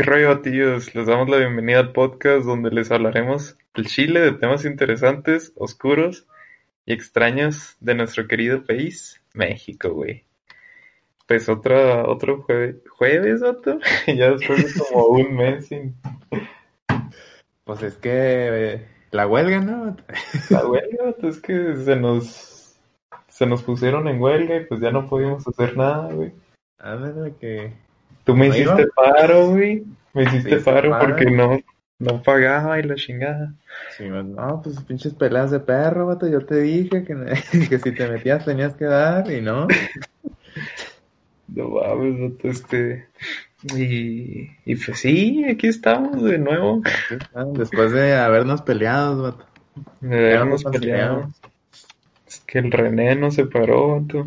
¿Qué rollo, tíos? Les damos la bienvenida al podcast donde les hablaremos del Chile, de temas interesantes, oscuros y extraños de nuestro querido país, México, güey. Pues otra, otro jueves, jueves, ya después de como un mes sin... Pues es que eh, la huelga, ¿no? La huelga, vato, es que se nos, se nos pusieron en huelga y pues ya no pudimos hacer nada, güey. Ándale, que... Tú me ¿No hiciste paro, güey. Me hiciste paro porque no, no pagaba y la chingada. Sí, no, pues pinches peleas de perro, vato. Yo te dije que, que si te metías tenías que dar y no. No mames, vato, este. Y, y pues sí, aquí estamos de nuevo. Después de habernos peleado, vato. De habernos nos peleado. Es que el René no se paró, vato.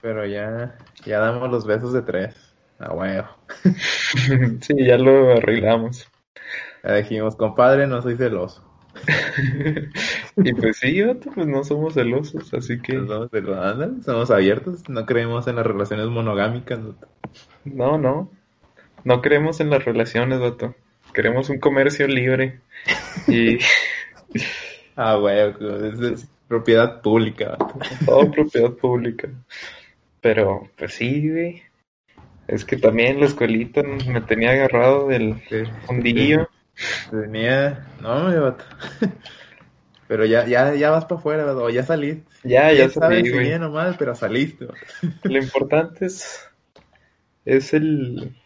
Pero ya, ya damos los besos de tres. A huevo. Sí, ya lo arreglamos. Ya dijimos, compadre, no soy celoso. Y pues sí, pues no somos celosos, así que No somos celosos, somos abiertos, no creemos en las relaciones monogámicas. vato. no, no. No creemos en las relaciones, vato. Queremos un comercio libre. Y Ah, huevo, es, es propiedad pública. vato. todo propiedad pública. Pero, pues sí, güey. Es que también la escuelita me tenía agarrado del Sí. fundillo. Tenía. No, me vato. Pero ya, ya, ya vas para afuera, o ya saliste. Ya, ya ¿Quién sabe salí, si güey. bien o mal, pero saliste. vato. Lo importante es, es el,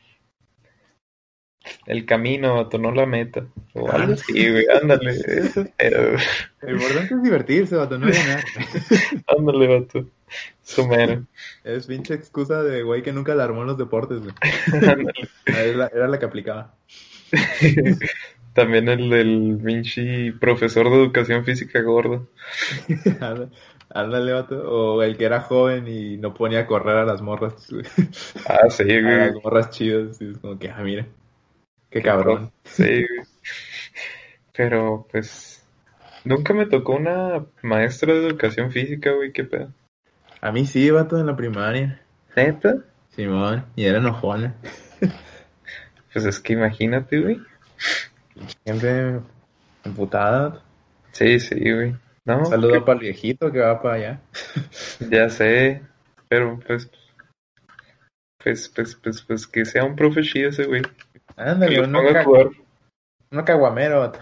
el camino, vato, no la meta. O algo así, güey. Ándale, eso pero, Lo importante es divertirse, vato, no ganar. ándale, vato. Eso mero. Es pinche excusa de güey que nunca la armó en los deportes, güey. Era la, era la que aplicaba. También el del Vinci profesor de educación física gordo. Ándale, vato. O el que era joven y no ponía a correr a las morras. güey. Ah, sí, A güey. las morras chidas. Y es como que, ah, mira. Qué cabrón. Sí, güey. Pero, pues, nunca me tocó una maestra de educación física, güey, qué pedo. A mí sí, vato, en la primaria. ¿Neta? Simón. Y era enojona. Pues es que imagínate, güey. Siempre emputada. vato. Sí, sí, güey. No, para el viejito que va para allá. ya sé, pero pues, pues, pues, pues, pues, que sea un profe chido ese, güey. Ándale, uno, ponga uno caguamero.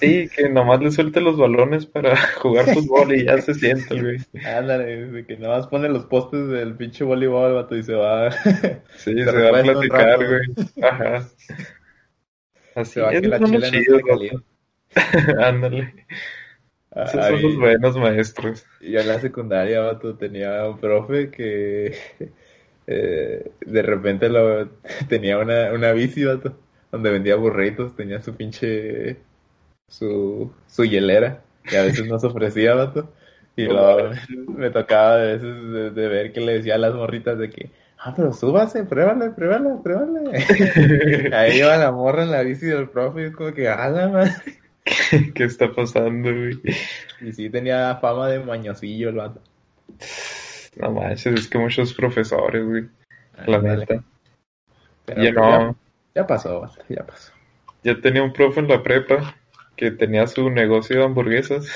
Sí, que nomás le suelte los balones para jugar fútbol y ya se sienta, güey. Ándale, que nada más pone los postes del pinche voleibol, vato, y se va. Sí, Se se, va a platicar, güey. Ajá. Así, Se va que esos la no caliente. vato. Ándale. Esos Ay, son los buenos maestros. Yo en la secundaria, vato, tenía un profe que eh, de repente lo, tenía una, una bici, vato, donde vendía burritos, tenía su pinche, su, su hielera, y a veces nos ofrecía, vato, y luego me tocaba a veces de, de ver que le decía a las morritas de que, ah, pero súbase, pruébale, pruébale, pruébale. Ahí iba la morra en la bici del profe, y es como que, ah, la madre. ¿Qué está pasando, güey? Y sí tenía fama de mañosillo el vato. No manches, es que muchos profesores, güey. La Ándale. neta. Pues no. Ya, ya pasó, ya pasó. Yo tenía un profe en la prepa que tenía su negocio de hamburguesas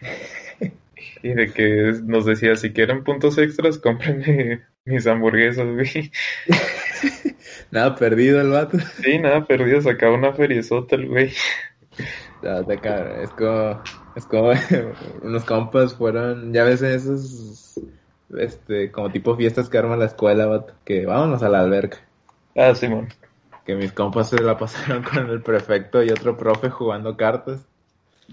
y de que nos decía, si quieren puntos extras, cómprenme mis hamburguesas, güey. Nada perdido el vato. Sí, nada, perdido, sacaba una feriezota el güey. Ya, te cabrón, Es como, es como unos compas fueron, ya ves esos, este, como tipo fiestas que arma la escuela, vato, que vámonos a la alberca. Ah, Simón. Que mis compas se la pasaron con el prefecto y otro profe jugando cartas.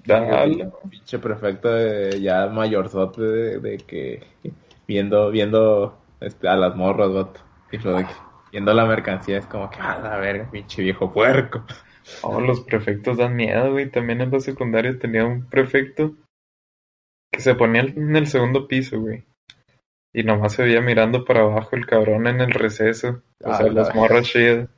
El pinche prefecto de- ya mayorzote de, de que viendo, viendo este, a las morras, vato. Y lo de que viendo la mercancía es como que, a la verga, pinche viejo puerco. Oh, los prefectos dan miedo, güey. También en la secundaria tenía un prefecto que se ponía en el segundo piso, güey. Y nomás se veía mirando para abajo el cabrón en el receso. O Ah, sea, la- las morras chidas.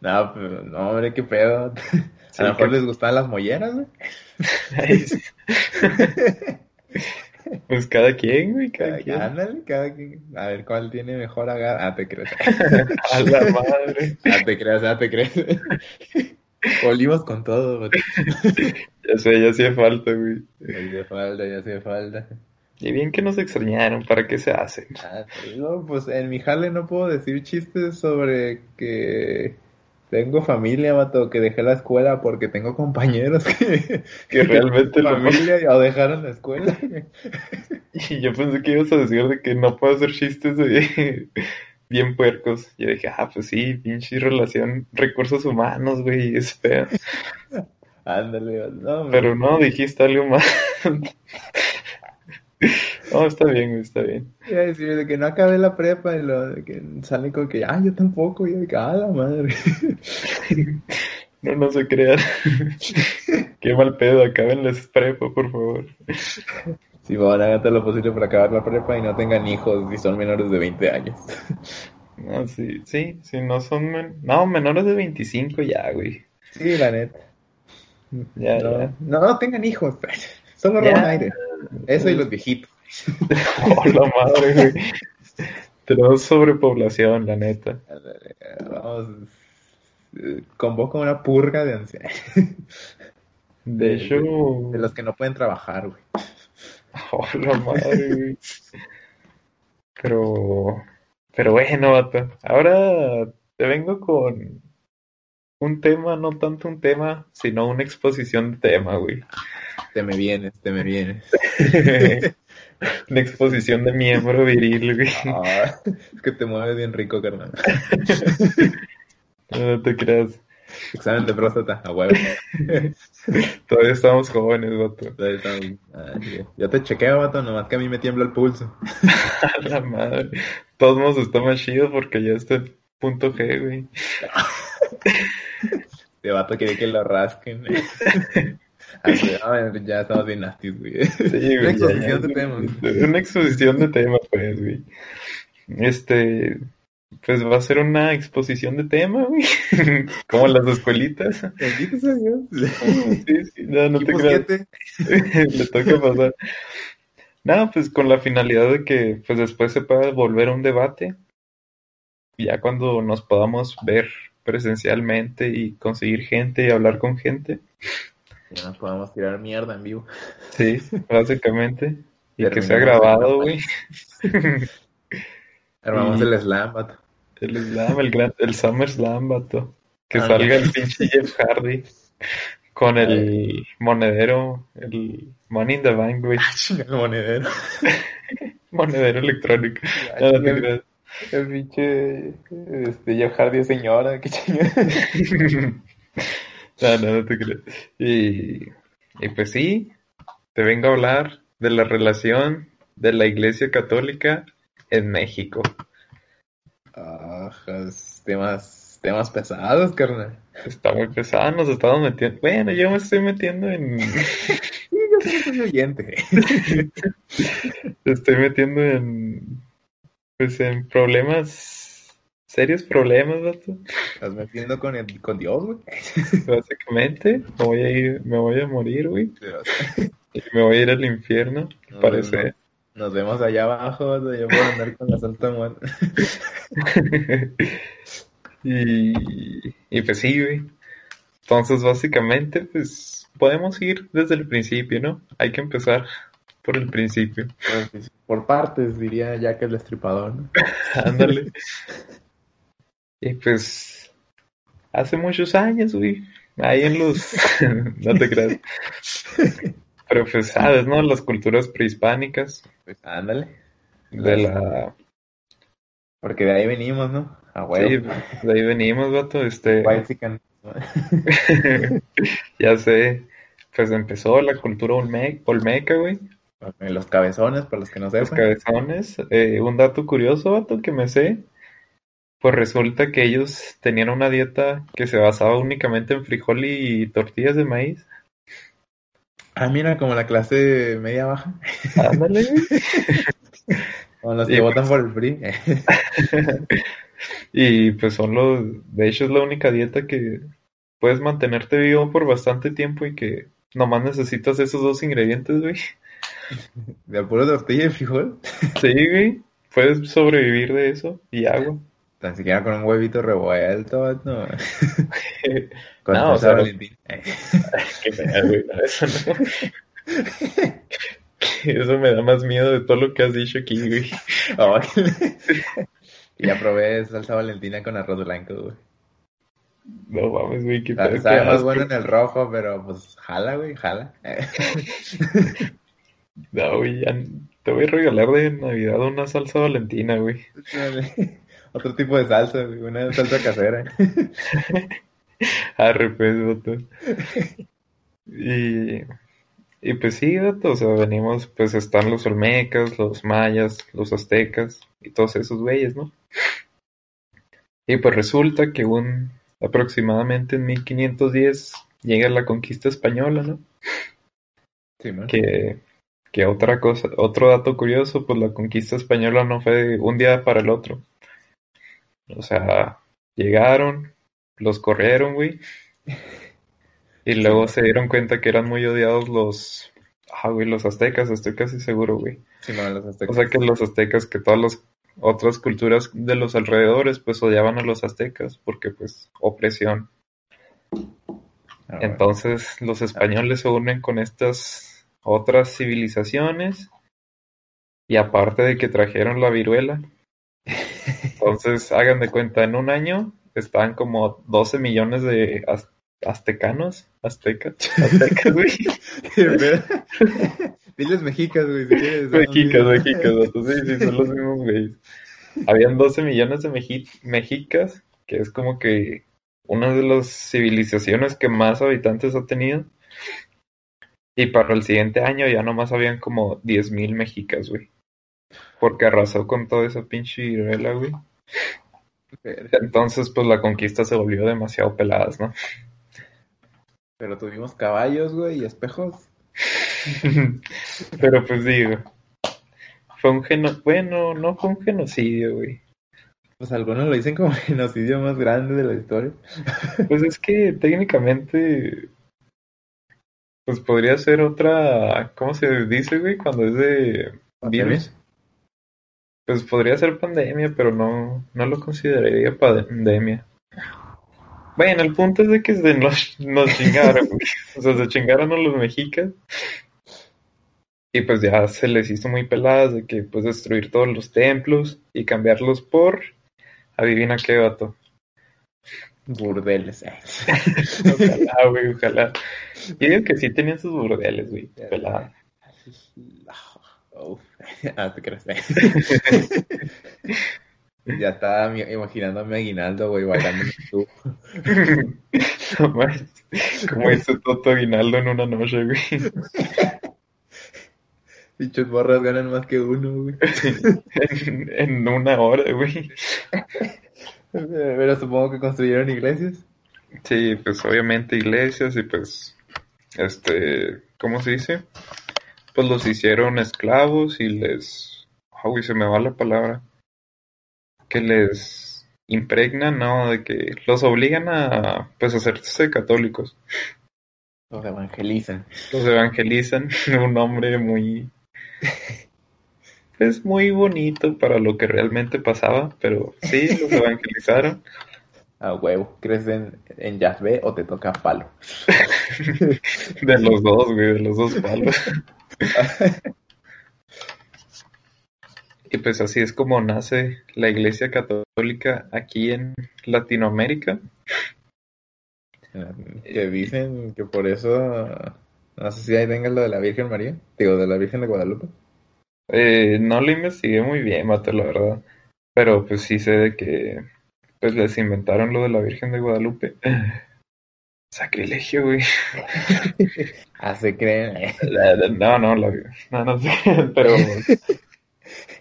No, pero no, hombre, qué pedo. Sí, a lo mejor que- les gustaban las molleras, güey. Pues cada quien, güey, cada Cada, quien. ándale, cada quien. A ver cuál tiene mejor agarre. Ah, te crees. A la madre. Ah, te crees, ah, te crees. Volvimos con todo, vato. Ya sé, ya hacía falta, güey. Ya hacía falta, ya hacía falta. Y bien que nos extrañaron, ¿para qué se hacen? Ah, digo, pues en mi jale no puedo decir chistes sobre que tengo familia, vato, que dejé la escuela porque tengo compañeros que, Que realmente lo familia o dejaron la escuela. Y yo pensé que ibas a decir de que no puedo hacer chistes de bien puercos. Yo dije, ah, pues sí, pinche relación, recursos humanos, güey, es feo. Ándale, no. Pero no, dijiste algo más. No, está bien, güey, está bien. Iba a decir de que no acabé la prepa y lo de que sale con que, ah, yo tampoco, y de que, ah, la madre. No, no se crean. Qué mal pedo, acábenles prepa, por favor. Si van a hacer lo posible para acabar la prepa y no tengan hijos y son menores de 20 años. No, sí, sí, sí, no son, men- no, menores de 25 ya, güey. Sí, la neta. Ya, no, ya. no, no tengan hijos, Ya. roban aire. Eso y los viejitos. Oh, la madre, güey. Tenemos sobrepoblación, la neta. Vamos, convoca una purga de ancianos. De hecho, De los que no pueden trabajar, güey. oh, la madre, güey. Pero, pero bueno, vato. Ahora te vengo con un tema, no tanto un tema, sino una exposición de tema, güey. Te me vienes, te me vienes. Una exposición de miembro viril, güey. Ah, es que te mueves bien rico, carnal. No te creas. Examen de próstata, a huevo. Todavía estamos jóvenes, vato. Ahí está. Ah. Yo te chequeo, vato, nomás que a mí me tiembla el pulso. A la madre. Todos modos está más chido porque ya está el punto G, güey. Este vato quiere que lo rasquen. Sí, a ver, ya estamos bien nasty, güey. Sí, güey, Una exposición ya. de temas. Una exposición de tema, pues, güey. Este, pues va a ser una exposición de tema, güey. Como las escuelitas. Sí, sí, no, no te creas. Le toca pasar. No, pues con la finalidad de que pues después se pueda volver un debate. Ya cuando nos podamos ver presencialmente y conseguir gente y hablar con gente. Ya nos podemos tirar mierda en vivo. Sí, básicamente. Y que Terminamos sea la grabado, güey. Armamos Y- el slam, vato. El slam, el gran, el Summer Slam, vato. Que Ah, salga el pinche Jeff Hardy con el monedero, el Money in the Bank, güey. Ah, el monedero. Monedero electrónico. No, creas. El pinche este, Jeff Hardy es señora, qué chingada. No, no, no te creas. Y, y pues sí, te vengo a hablar de la relación de la Iglesia Católica en México. Ajas, temas, temas pesados, carnal. Está muy pesada, nos estamos metiendo. Bueno, yo me estoy metiendo en. Sí, yo soy oyente. estoy metiendo en. Pues en problemas. Serios problemas, vato. Estás metiendo con, el, con Dios, güey. Básicamente, me voy a ir, me voy a morir, güey. Y me voy a ir al infierno, No, parece. Nos vemos allá abajo, vato, yo puedo andar con la Santa Muerte. y, y pues sí, güey. Entonces, básicamente, pues podemos ir desde el principio, ¿no? Hay que empezar por el principio. Por partes, diría Jack el Destripador. Ándale. Y pues, hace muchos años, güey. Ahí en los. no te creas. Pero pues, sabes, ¿no? Las culturas prehispánicas Pues ándale. de la. Porque de ahí venimos, ¿no? A Sí, huevo. de ahí venimos, vato. Este. Ya sé. Pues empezó la cultura olme- olmeca, güey. Los cabezones, para los que no Los sepan. cabezones. Eh, un dato curioso, vato, que me sé. Pues resulta que ellos tenían una dieta que se basaba únicamente en frijol y tortillas de maíz. Ah, mira, como la clase media baja. Ándale, güey. Como los que pues. votan por el PRI. Y pues son los, de hecho es la única dieta que puedes mantenerte vivo por bastante tiempo y que nomás necesitas esos dos ingredientes, güey. ¿De puro tortilla y frijol? Sí, güey. Puedes sobrevivir de eso y agua. Tan siquiera con un huevito revuelto, no. con No, o salsa sea. Qué güey, eso no. Eso me da más miedo de todo lo que has dicho aquí, güey. Ay. y ya probé salsa Valentina con arroz blanco, güey. No mames, güey, qué pedo, sabe más bueno en el rojo, pero pues jala, güey, jala. No, güey, ya te voy a regalar de Navidad una salsa valentina, güey. Otro tipo de salsa, güey, una salsa casera. Arre, pues, vato. Y, y pues sí, vato, o sea, venimos, pues están los olmecas, los mayas, los aztecas y todos esos güeyes, ¿no? Y pues resulta que un aproximadamente en 1510 llega la conquista española, ¿no? Sí, man. Que, que otra cosa, otro dato curioso, pues la conquista española no fue de un día para el otro. O sea, llegaron, los corrieron, güey. Y luego se dieron cuenta que eran muy odiados los, ah, güey, los aztecas, estoy casi seguro, güey. Sí, los O aztecas. sea que los aztecas, que todas las otras culturas de los alrededores, pues odiaban a los aztecas, porque pues opresión. Ah, bueno. Entonces los españoles se unen con estas otras civilizaciones y aparte de que trajeron la viruela, entonces hagan de cuenta, en un año estaban como 12 millones de az- aztecanos, aztecas, aztecas, güey. Diles mexicas, güey, si quieres. mexicas, mexicas, sí, sí, son los mismos güeyes. Habían 12 millones de meji- mexicas, que es como que una de las civilizaciones que más habitantes ha tenido. Y para el siguiente año ya nomás habían como 10.000 mexicas, güey. Porque arrasó con toda esa pinche viruela, güey. Entonces, pues la conquista se volvió demasiado peladas, ¿no? Pero tuvimos caballos, güey, y espejos. Pero pues digo, fue un geno... Bueno, no fue un genocidio, güey. Pues algunos lo dicen como el genocidio más grande de la historia. Pues es que técnicamente, pues podría ser otra, ¿cómo se dice, güey? Cuando es de virus. Pues podría ser pandemia, pero no, no lo consideraría pandemia. Bueno, el punto es de que se nos, nos chingaron. O sea, se chingaron a los mexicas. Y pues ya se les hizo muy peladas de que pues destruir todos los templos y cambiarlos por, adivina qué vato. Burdeles. eh. Ojalá, güey, ojalá. Yo digo que sí tenían sus burdeles, güey. Pelada. Uf. Ah, te crees. Ya estaba imaginándome a Aguinaldo, güey, bailando en. No manches. Como hizo Toto Aguinaldo en una noche, güey. Dichos morras ganan más que uno, güey. En, en una hora, güey. Pero supongo que construyeron iglesias. Sí, pues obviamente iglesias y pues, este, ¿cómo se dice? Pues los hicieron esclavos y les, ah, se me va la palabra, que les impregnan, ¿no? De que los obligan a, pues, hacerse católicos. Los evangelizan. Los evangelizan, un nombre muy, pues, muy bonito para lo que realmente pasaba, pero sí, los evangelizaron. A huevo. ¿Crees en, en Yahvé o te toca palo? De los dos, güey, de los dos palos. Y pues así es como nace la Iglesia Católica aquí en Latinoamérica. Que dicen que por eso. No sé si ahí tenga lo de la Virgen María. Digo, de la Virgen de Guadalupe. Eh, no lo investigué muy bien, Mato, la verdad. Pero pues sí sé de que pues les inventaron lo de la Virgen de Guadalupe. Sacrilegio, güey. Ah, se creen. No, no, la, no, no sé, pero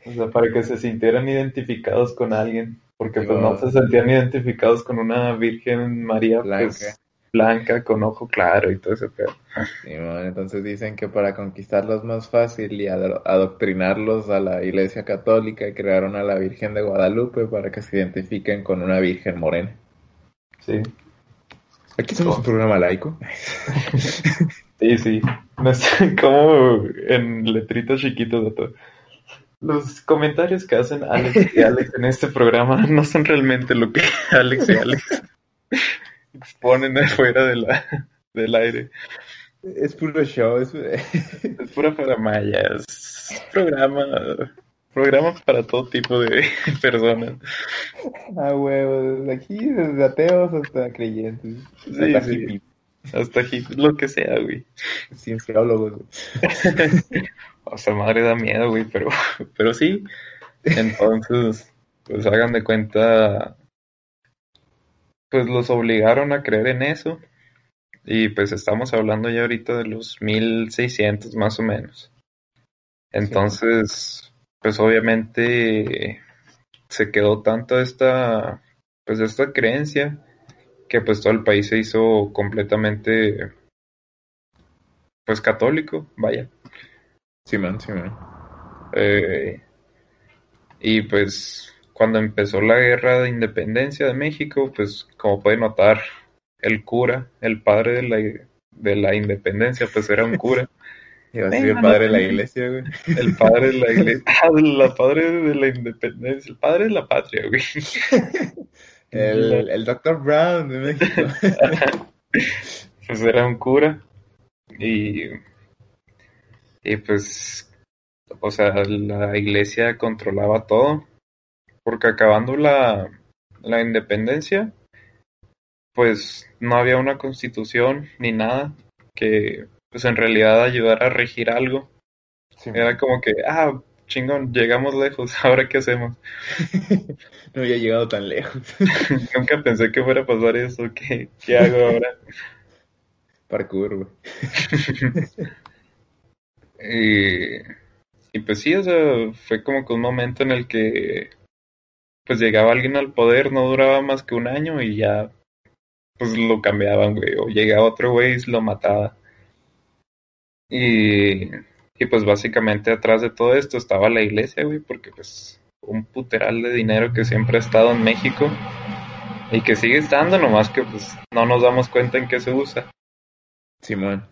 o sea, para que se sintieran identificados con alguien, porque pues no se sentían identificados con una Virgen María pues, Blanca. blanca, con ojo claro y todo ese pedo. Sí, man, entonces dicen que para conquistarlos más fácil y ado- adoctrinarlos a la Iglesia Católica crearon a la Virgen de Guadalupe para que se identifiquen con una Virgen morena. Sí, Aquí somos un programa laico. sí, sí. No sé, como en letritas chiquitas de todo. Los comentarios que hacen Alex y Alex en este programa no son realmente lo que Alex y Alex exponen afuera de la, del aire. Es puro show, es, Es pura faramaya, es programa, programa para todo tipo de personas. ah, huevos, aquí desde ateos hasta creyentes, Sí, hasta sí. hippies, Hasta aquí, lo que sea, güey. cienciólogos. güey. O sea, madre da miedo, güey, pero, pero sí. Entonces, pues hagan de cuenta, pues los obligaron a creer en eso. Y pues estamos hablando ya ahorita de los 1600 más o menos. Entonces, pues obviamente se quedó tanto esta, pues esta creencia que pues todo el país se hizo completamente, pues católico, vaya. Simón, Simón. Eh, y pues cuando empezó la guerra de independencia de México, pues como puede notar, el cura, el padre de la, de la independencia, pues era un cura. Iba a ser el padre de la iglesia, güey. El padre de la iglesia, ah, la padre de la independencia, el padre de la patria, güey. El, el Dr. Brown de México. Pues era un cura. Y, y pues, o sea, la iglesia controlaba todo. Porque acabando la, la independencia, pues no había una constitución ni nada que pues en realidad ayudara a regir algo. Era como que, ah, chingón, llegamos lejos, ahora qué hacemos. No había llegado tan lejos. Nunca pensé que fuera a pasar eso, ¿qué, qué hago ahora? Parkour, güey. Y, y pues sí, o sea, fue como que un momento en el que pues llegaba alguien al poder, no duraba más que un año y ya pues lo cambiaban, güey, o llegaba otro güey y lo mataba. Y, y pues básicamente atrás de todo esto estaba la iglesia, güey, porque pues un puteral de dinero que siempre ha estado en México y que sigue estando, nomás que pues no nos damos cuenta en qué se usa. Simón.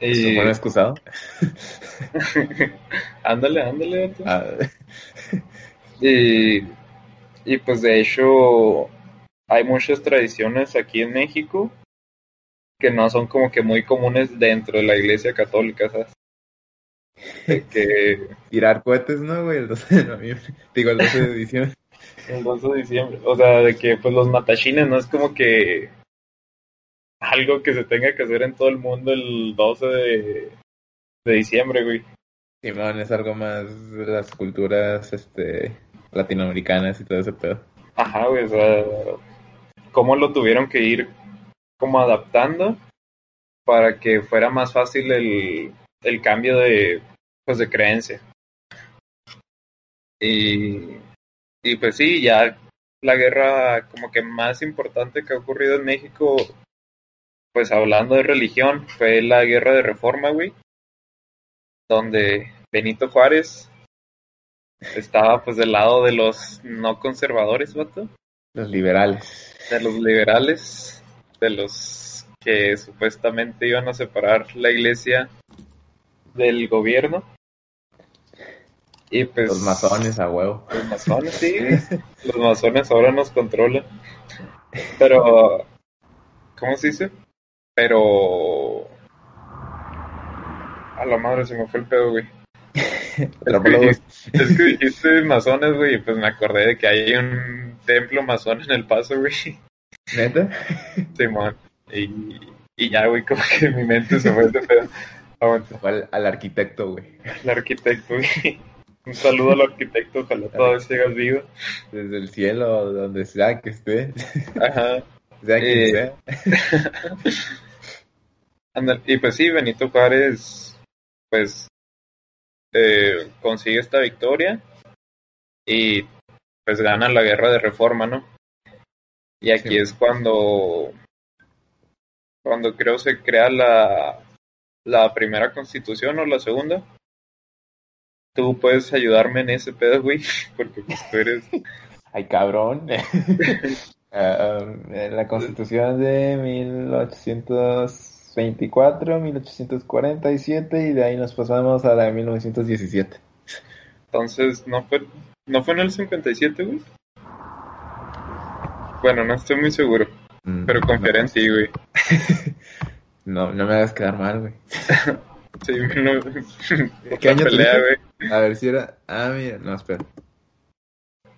Y... ¿Simón excusado? ándale, ándale. Ah, Y, y pues de hecho hay muchas tradiciones aquí en México que no son como que muy comunes dentro de la iglesia católica, ¿sabes? De que tirar cohetes, ¿no, güey? El 12 de noviembre. Digo, el 12 de diciembre. el 12 de diciembre, o sea, de que pues los matachines no es como que algo que se tenga que hacer en todo el mundo el 12 de, de diciembre, güey. Simón es algo más de las culturas este, latinoamericanas y todo ese pedo. Ajá, güey, o sea, cómo lo tuvieron que ir como adaptando para que fuera más fácil el, el cambio de, pues, de creencia. Y, y pues sí, ya la guerra como que más importante que ha ocurrido en México, pues hablando de religión, fue la guerra de reforma, güey, donde Benito Juárez estaba pues del lado de los no conservadores, vato Los liberales. de los liberales, de los que supuestamente iban a separar la iglesia del gobierno. Y pues Los masones a huevo. los masones, sí, los masones ahora nos controlan. Pero, ¿cómo se dice? Pero... A la madre se me fue el pedo, güey. Pero Es que, dijiste, es que dijiste masones, güey, y pues me acordé de que hay un templo masón en El Paso, güey. ¿Neta? Simón. Y, y ya, güey, como que mi mente se fue de pedo. Al, al arquitecto, güey. El arquitecto, güey. Un saludo al arquitecto, ojalá todavía sigas vivo. Desde el cielo, donde sea que esté. Ajá. Sea quien Eh. sea. Anda- Y pues sí, Benito Juárez, pues, eh, consigue esta victoria y pues gana la guerra de reforma, ¿no? Y aquí Sí. es cuando, cuando creo se crea la, la primera constitución o la segunda. Tú puedes ayudarme en ese pedo, güey, porque pues tú eres... Ay, cabrón. Ah, en la constitución de 1800. 1824, 1847 y de ahí nos pasamos a la de 1917. Entonces, ¿no fue, ¿no fue en el 57, güey? Bueno, no estoy muy seguro, Mm, pero confiaré en ti, güey. No, no me hagas quedar mal, güey. Sí, no, ¿Qué año pelea, güey. A ver si era... Ah, mira, no, espera.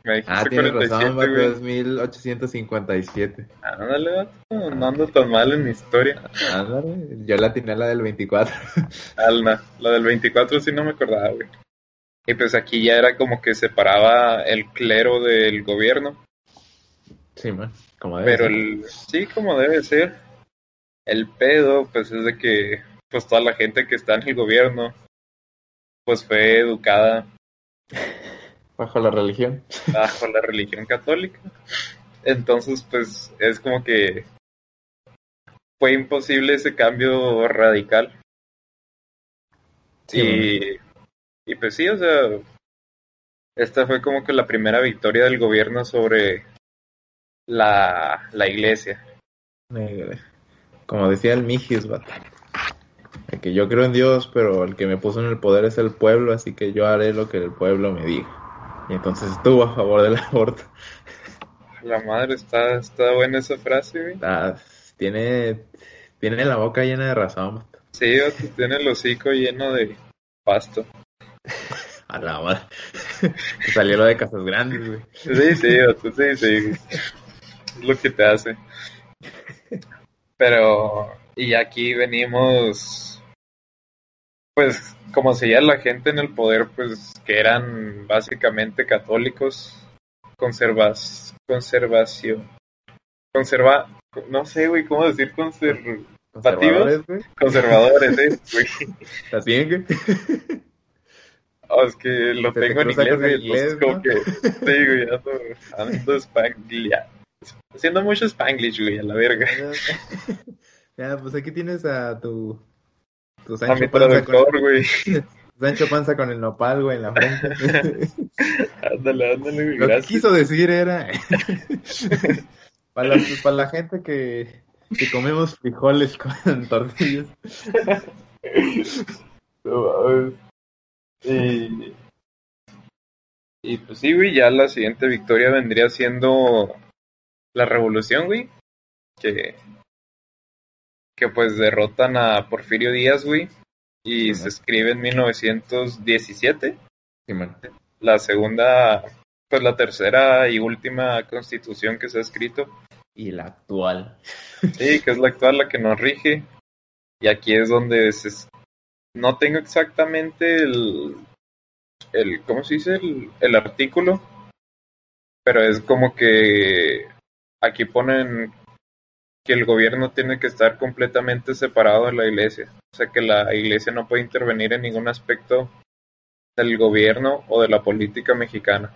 Me dijiste Ah, tienes 47, razón, vato, güey. es 1857. Ándale, vato, no ando tan mal en mi historia. Ándale, yo la tenía la del 24. Alna, la del 24 sí no me acordaba, güey. Y pues aquí ya era como que separaba el clero del gobierno, Sí, man, como debe pero ser. el, sí, como debe ser. El pedo, pues es de que, pues toda la gente que está en el gobierno, pues fue educada Bajo la religión. bajo la religión católica. Entonces, pues es como que fue imposible ese cambio radical. Sí, y, y pues sí, o sea, esta fue como que la primera victoria del gobierno sobre la, la iglesia. Como decía el Mijis, que yo creo en Dios, pero el que me puso en el poder es el pueblo, así que yo haré lo que el pueblo me diga. Y entonces estuvo a favor del aborto. La madre está, está buena esa frase, güey. Tiene, tiene la boca llena de razón. Sí, tiene el hocico lleno de pasto. A la madre. Salió lo de Casas Grandes, güey. Sí, sí, sí, sí. Es lo que te hace. Pero, y aquí venimos, pues, como seguía la gente en el poder, pues, que eran básicamente católicos, conservas, conservación, conserva, no sé, güey, cómo decir conser, Conservadores, eh, güey. ¿Está bien, güey? Oh, es que lo tengo en inglés, güey, entonces como ¿no? que, sí, güey, ando, ando haciendo mucho spanglish, güey, a la verga. Ya, pues aquí tienes a tu, tu A Sancho mi Panza con, traductor, güey. Sancho Panza con el nopal, güey, en la frente. Ándale, ándale, güey, Lo que gracias. quiso decir era para la, para la gente que, que comemos frijoles con tortillas. No. Y, y pues sí, güey, ya la siguiente victoria vendría siendo la revolución, güey. Que, que pues derrotan a Porfirio Díaz, güey. Y Sí, se escribe en 1917. Sí. La segunda, pues la tercera y última constitución que se ha escrito. Y la actual. Sí, que es la actual, la que nos rige. Y aquí es donde se... no tengo exactamente el, el ¿cómo se dice? El, el artículo, pero es como que aquí ponen que el gobierno tiene que estar completamente separado de la iglesia. O sea que la iglesia no puede intervenir en ningún aspecto del gobierno o de la política mexicana.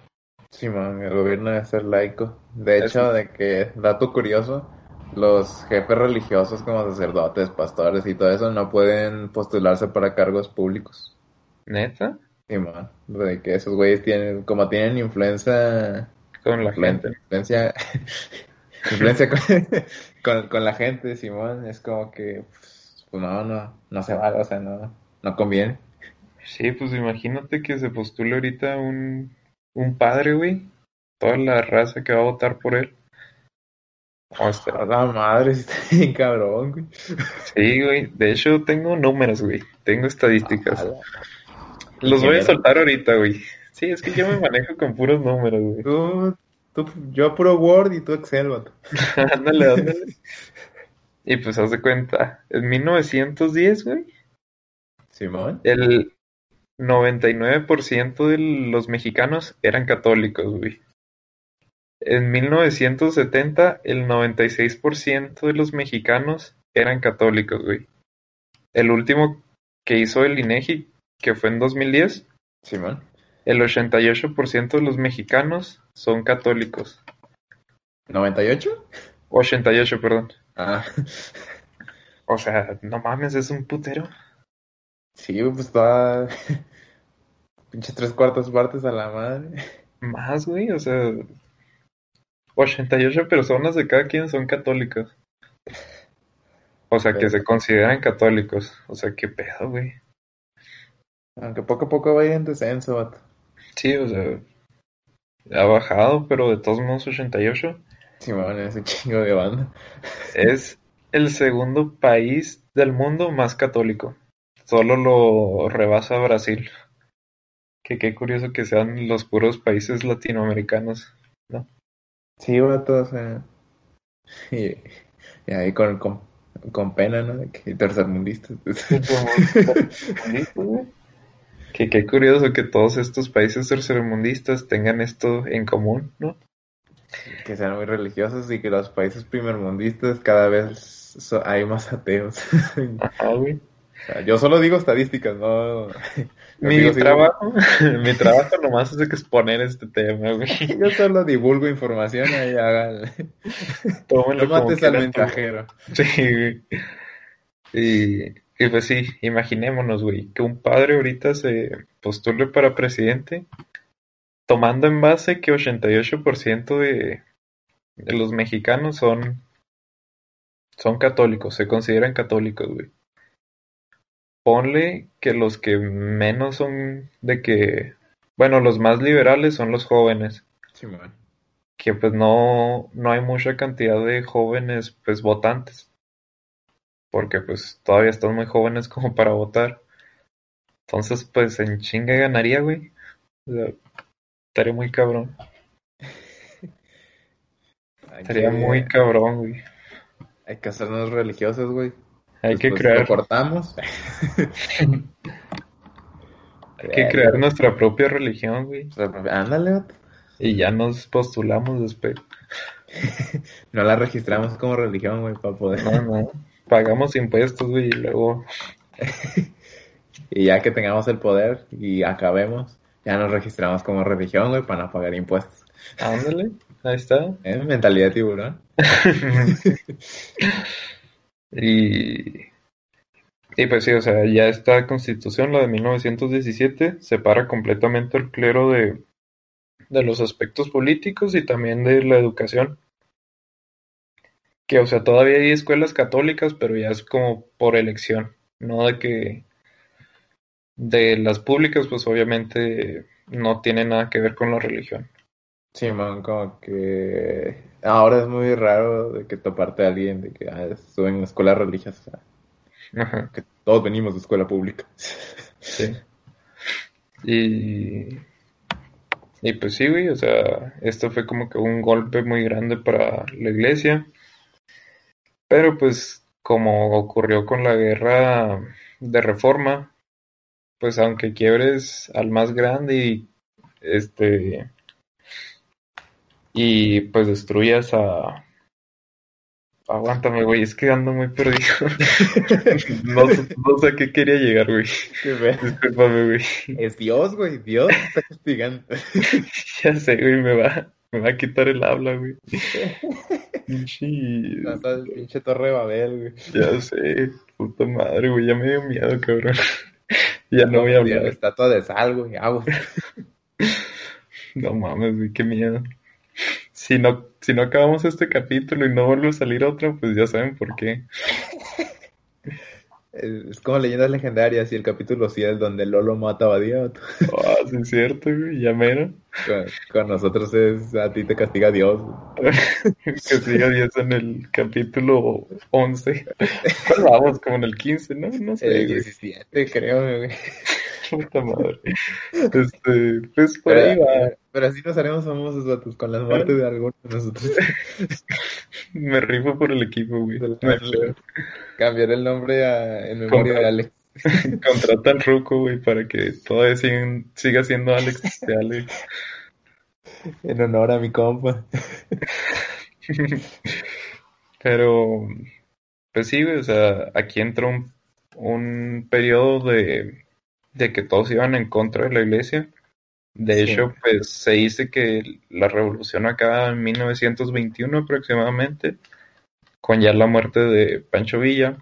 Sí, man, el gobierno debe ser laico. De hecho, de que, dato curioso, los jefes religiosos como sacerdotes, pastores y todo eso no pueden postularse para cargos públicos. ¿Neta? Sí, man, de que esos güeyes tienen, como tienen influencia, Con la gente. influencia, influencia con, con, con la gente, Simón, es como que, pues, pues no, no, no se vale, o sea, no, no conviene. Sí, pues imagínate que se postule ahorita un, un padre, güey. Toda la raza que va a votar por él. O A sea, la madre, está bien cabrón, güey. sí, güey. De hecho, tengo números, güey. Tengo estadísticas. A la- Los voy a soltar ahorita, güey. Sí, es que yo me manejo con puros números, güey. Tú, tú, yo puro Word y tú Excel, vato. ándale, ándale. Y pues haz de cuenta, en 1910, güey, Simón. el 99% de los mexicanos eran católicos, güey. En 1970, el 96% de los mexicanos eran católicos, güey. El último que hizo el INEGI, que fue en 2010, Simón. el 88% de los mexicanos son católicos. ¿98? 88, perdón. Ah, O sea, no mames, es un putero. sí, pues está. Pinche tres cuartas partes a la madre. Más, güey, o sea, 88 personas de cada quien son católicos. O sea, que se consideran católicos. O sea, qué pedo, güey. Aunque poco a poco va a ir en descenso, vato. Sí, o sea, ha bajado, pero de todos modos 88 Simón, es un chingo de banda. es el segundo país del mundo más católico. Solo lo rebasa Brasil. Que qué curioso que sean los puros países latinoamericanos. Sí, vato, o sea. Y, y ahí con, con, con pena, ¿no? De que tercermundistas. Que qué curioso que todos estos países tercermundistas tengan esto en común, ¿no? que sean muy religiosos y que los países primermundistas cada vez so- hay más ateos. Ajá, güey. O sea, yo solo digo estadísticas, no. no Mi digo, trabajo, mi trabajo nomás es exponer este tema, güey. Yo solo divulgo información ahí hagan. Mates al mensajero. Sí, güey. Y, y pues sí, imaginémonos, güey, que un padre ahorita se postule para presidente, tomando en base que 88% de, de los mexicanos son, son católicos, se consideran católicos, güey. Ponle que los que menos son de que, bueno, los más liberales son los jóvenes Simón. que pues no, no hay mucha cantidad de jóvenes pues votantes. Porque pues todavía están muy jóvenes como para votar. Entonces pues en chinga ganaría, güey. O sea, estaría muy cabrón. Estaría que- muy cabrón, güey. Hay que hacernos religiosos, güey. Hay que Después crear, Lo cortamos. hay que crear nuestra propia religión, güey. Ándale. Y ya nos postulamos después. No la registramos como religión, güey, para poder. No, no. Pagamos impuestos, güey, y luego Y ya que tengamos el poder y acabemos, ya nos registramos como religión, güey, para no pagar impuestos. ándale, ahí está. ¿Eh? Mentalidad de tiburón. Y, y pues sí, o sea, ya esta constitución, la de 1917, separa completamente el clero de, de los aspectos políticos y también de la educación. Que, o sea, todavía hay escuelas católicas, pero ya es como por elección, no de que de las públicas, pues obviamente no tiene nada que ver con la religión. Sí, man, como que ahora es muy raro de que toparte a alguien de que ah, estuve en una escuela religiosa. Ajá. Que todos venimos de escuela pública. Sí. Y, y pues sí, güey, o sea, esto fue como que un golpe muy grande para la iglesia. Pero pues como ocurrió con la guerra de reforma, pues aunque quiebres al más grande y este y pues destruyas a Aguántame, güey, es que ando muy perdido. No, no sé a qué quería llegar, güey. Discúlpame, güey. Es Dios, güey. Dios está castigando. Ya sé, güey, me va, me va a quitar el habla, güey. Pinche. Hasta el pinche Torre de Babel, güey. Ya sé, puta madre, güey, ya me dio miedo, cabrón. Ya no voy a La hablar. estatua de sal, güey. Agua. No mames, güey, qué miedo. Si no, si no acabamos este capítulo y no vuelve a salir otro, pues ya saben por qué. Es como leyendas legendarias y el capítulo 100 donde Lolo mata a Badía. Ah, sí es cierto, güey, ya mero. Con, con nosotros es a ti te castiga Dios. güey. Siga 10 en el capítulo 11. ¿Cuál vamos? Como en el 15, ¿no? No sé, El güey. 17, creo, güey. Puta madre. Este, pues por ahí Pero, va. pero así nos haremos famosos, vatos, con las muertes de algunos de nosotros. Me rifo por el equipo, güey. Cambiar el nombre a, en memoria de Alex. Contrata al Ruco, güey, para que todavía siguen- siga siendo Alex de Alex. En honor a mi compa. Pero, pues sí, güey, o sea, aquí entra un, un periodo de, de que todos iban en contra de la iglesia. De Sí. hecho, pues se dice que la revolución acaba en 1921 aproximadamente, con ya la muerte de Pancho Villa.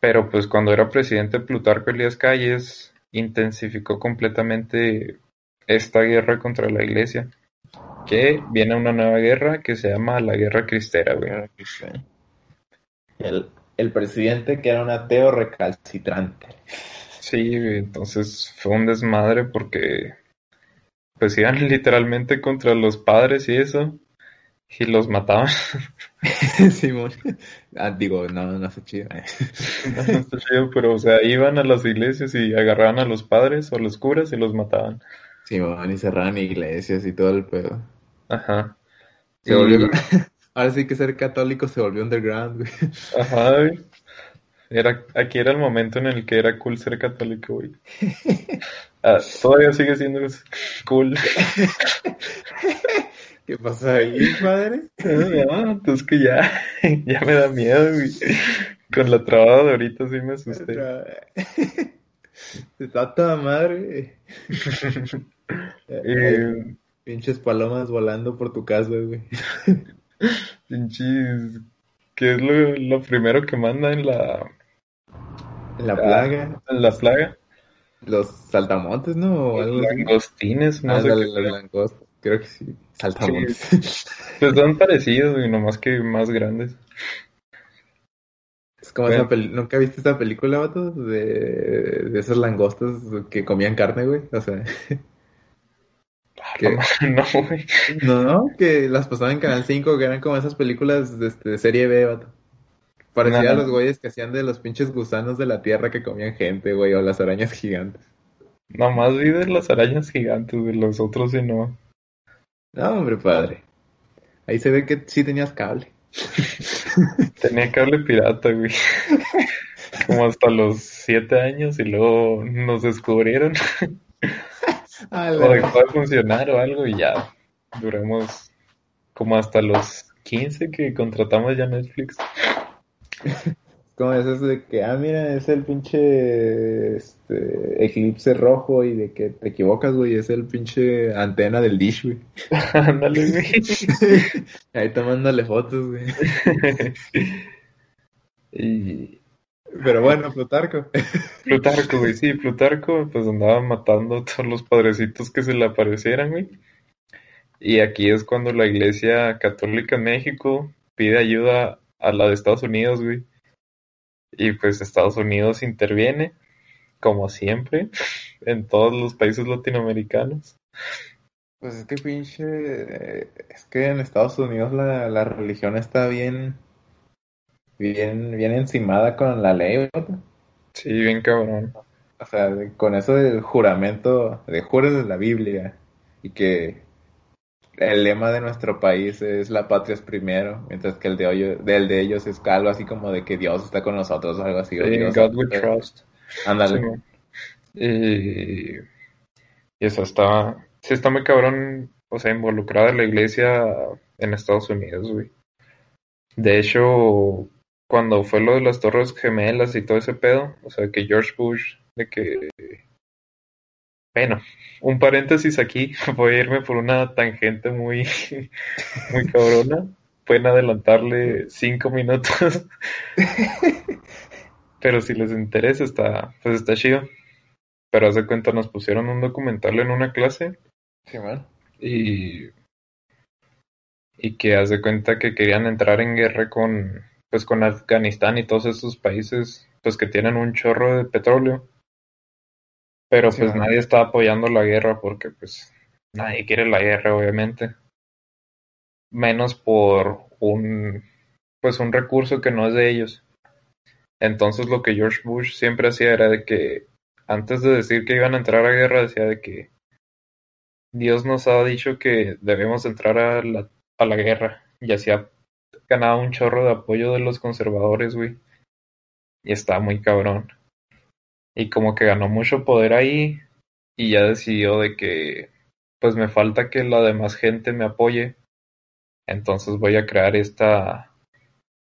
Pero pues cuando era presidente Plutarco Elías Calles, intensificó completamente esta guerra contra la iglesia. Que viene una nueva guerra que se llama la Guerra Cristera, güey. el, el presidente que era un ateo recalcitrante. Sí, entonces fue un desmadre porque pues iban literalmente contra los padres y eso y los mataban. Simón. Ah, digo, no, no está chido. No, no está chido, pero o sea, iban a las iglesias y agarraban a los padres o los curas y los mataban. Simón, y cerraban iglesias y todo el pedo. Ajá. Se volvió... Ahora sí que ser católico se volvió underground, güey. Ajá, güey. Era, aquí era el momento en el que era cool ser católico, güey. Ah, todavía sigue siendo cool. ¿Qué pasa ahí, padre? No, entonces que ya, ya me da miedo, güey. Con la trabada de ahorita sí me asusté. Está toda madre. Eh, Pinches palomas volando por tu casa, güey. pinches, ¿qué es lo, lo primero que manda en la, La plaga. en la plaga? Los saltamontes, ¿no? Así. Langostines, no Ah, sé la- los. Creo que sí. Saltamontes. Pues son parecidos, güey, nomás que más grandes. Es como Bueno. esa peli- ¿Nunca viste esta película, vato? De, de esas langostas que comían carne, güey. O sea, ¿Qué? No, güey. no, no, que las pasaban en Canal 5, que eran como esas películas de, este, de serie B, vato. Parecía No. a los güeyes que hacían de los pinches gusanos de la tierra que comían gente, güey, o las arañas gigantes. Nomás vi de las arañas gigantes, de los otros y no. No, hombre, padre. Ahí se ve que sí tenías cable. Tenía cable pirata, güey. Como hasta los siete años y luego nos descubrieron O la- dejó de funcionar o algo y ya duramos como hasta los 15 que contratamos ya Netflix. Como eso de que, ah, mira, es el pinche este, eclipse rojo y de que te equivocas, güey, es el pinche antena del dish, güey. Ándale, güey. Ahí tomándole fotos, güey. Y Pero bueno, Plutarco. Plutarco, güey, sí, Plutarco pues andaba matando a todos los padrecitos que se le aparecieran, güey. Y aquí es cuando la Iglesia Católica en México pide ayuda a la de Estados Unidos, güey. Y pues Estados Unidos interviene, como siempre, en todos los países latinoamericanos. Pues es que pinche, eh, es que en Estados Unidos la, la religión está bien, bien, bien encimada con la ley, ¿no? Sí, bien cabrón. O sea, con eso del juramento, de juras de la Biblia, y que el lema de nuestro país es la patria es primero, mientras que el de, hoyo- del de ellos es algo así como de que Dios está con nosotros, algo así. Sí, Dios- God we trust. Ándale. Sí, y, y eso está, sí está muy cabrón, o sea, involucrada la iglesia en Estados Unidos, güey. De hecho, cuando fue lo de las Torres Gemelas y todo ese pedo, o sea, que George Bush, de que... Bueno, un paréntesis aquí, voy a irme por una tangente muy, muy cabrona. Pueden adelantarle cinco minutos. Pero si les interesa, está, pues está chido. Pero haz de cuenta, nos pusieron un documental en una clase Sí, man. y, y que haz de cuenta que querían entrar en guerra con, pues con Afganistán y todos esos países, pues que tienen un chorro de petróleo. Pero Sí, pues nadie está apoyando la guerra porque pues nadie quiere la guerra, obviamente. Menos por un, pues un recurso que no es de ellos. Entonces lo que George Bush siempre hacía era de que antes de decir que iban a entrar a guerra decía de que Dios nos ha dicho que debemos entrar a la, a la guerra y así ha ganado un chorro de apoyo de los conservadores, güey. Y está muy cabrón. Y como que ganó mucho poder ahí y ya decidió de que pues me falta que la demás gente me apoye. Entonces voy a crear esta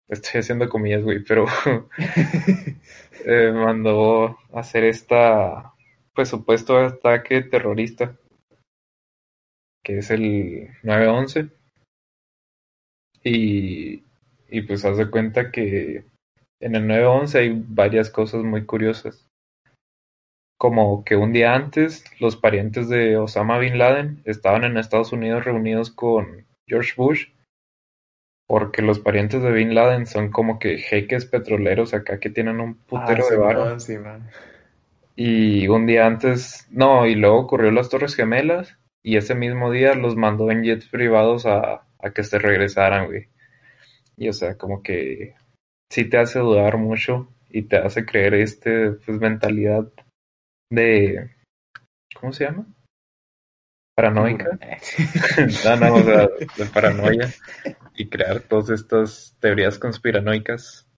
estoy haciendo comillas, güey, pero eh, mandó hacer esta pues supuesto ataque terrorista que es el 9-11 y, y pues haz de cuenta que en el 9-11 hay varias cosas muy curiosas como que un día antes los parientes de Osama Bin Laden estaban en Estados Unidos reunidos con George Bush Porque los parientes de Bin Laden son como que jeques petroleros acá que tienen un putero Ah, de varo. Simón. Y un día antes, no, y luego ocurrió las Torres Gemelas y ese mismo día los mandó en jets privados a, a que se regresaran, güey. Y o sea, como que sí te hace dudar mucho y te hace creer este, pues, mentalidad de, ¿cómo se llama? Paranoica. No, no, o sea, de paranoia y crear todas estas teorías conspiranoicas.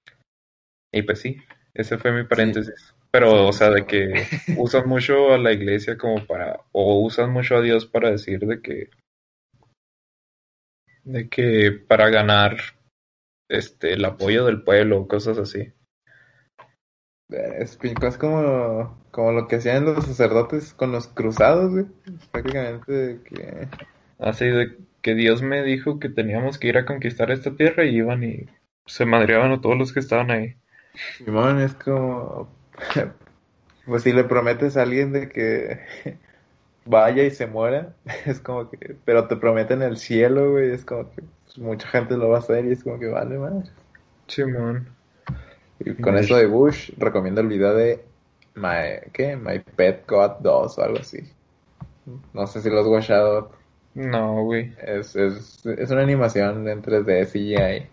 Y pues sí, ese fue mi paréntesis. Pero, o sea, de que usan mucho a la iglesia como para, o usan mucho a Dios para decir de que, de que para ganar este el apoyo del pueblo o cosas así. Es, es como, como lo que hacían los sacerdotes con los cruzados, güey. Prácticamente que... Así de que Dios me dijo que teníamos que ir a conquistar esta tierra y iban y se madreaban a todos los que estaban ahí. Simón es como... Pues si le prometes a alguien de que vaya y se muera, es como que... Pero te prometen el cielo, güey, es como que mucha gente lo va a hacer y es como que vale, madre. Simón. Y con eso de Bush, recomiendo el video de My, ¿qué? My Pet God 2 o algo así. No sé si lo has watchado. No, güey. Es, es, es una animación en 3D CGI.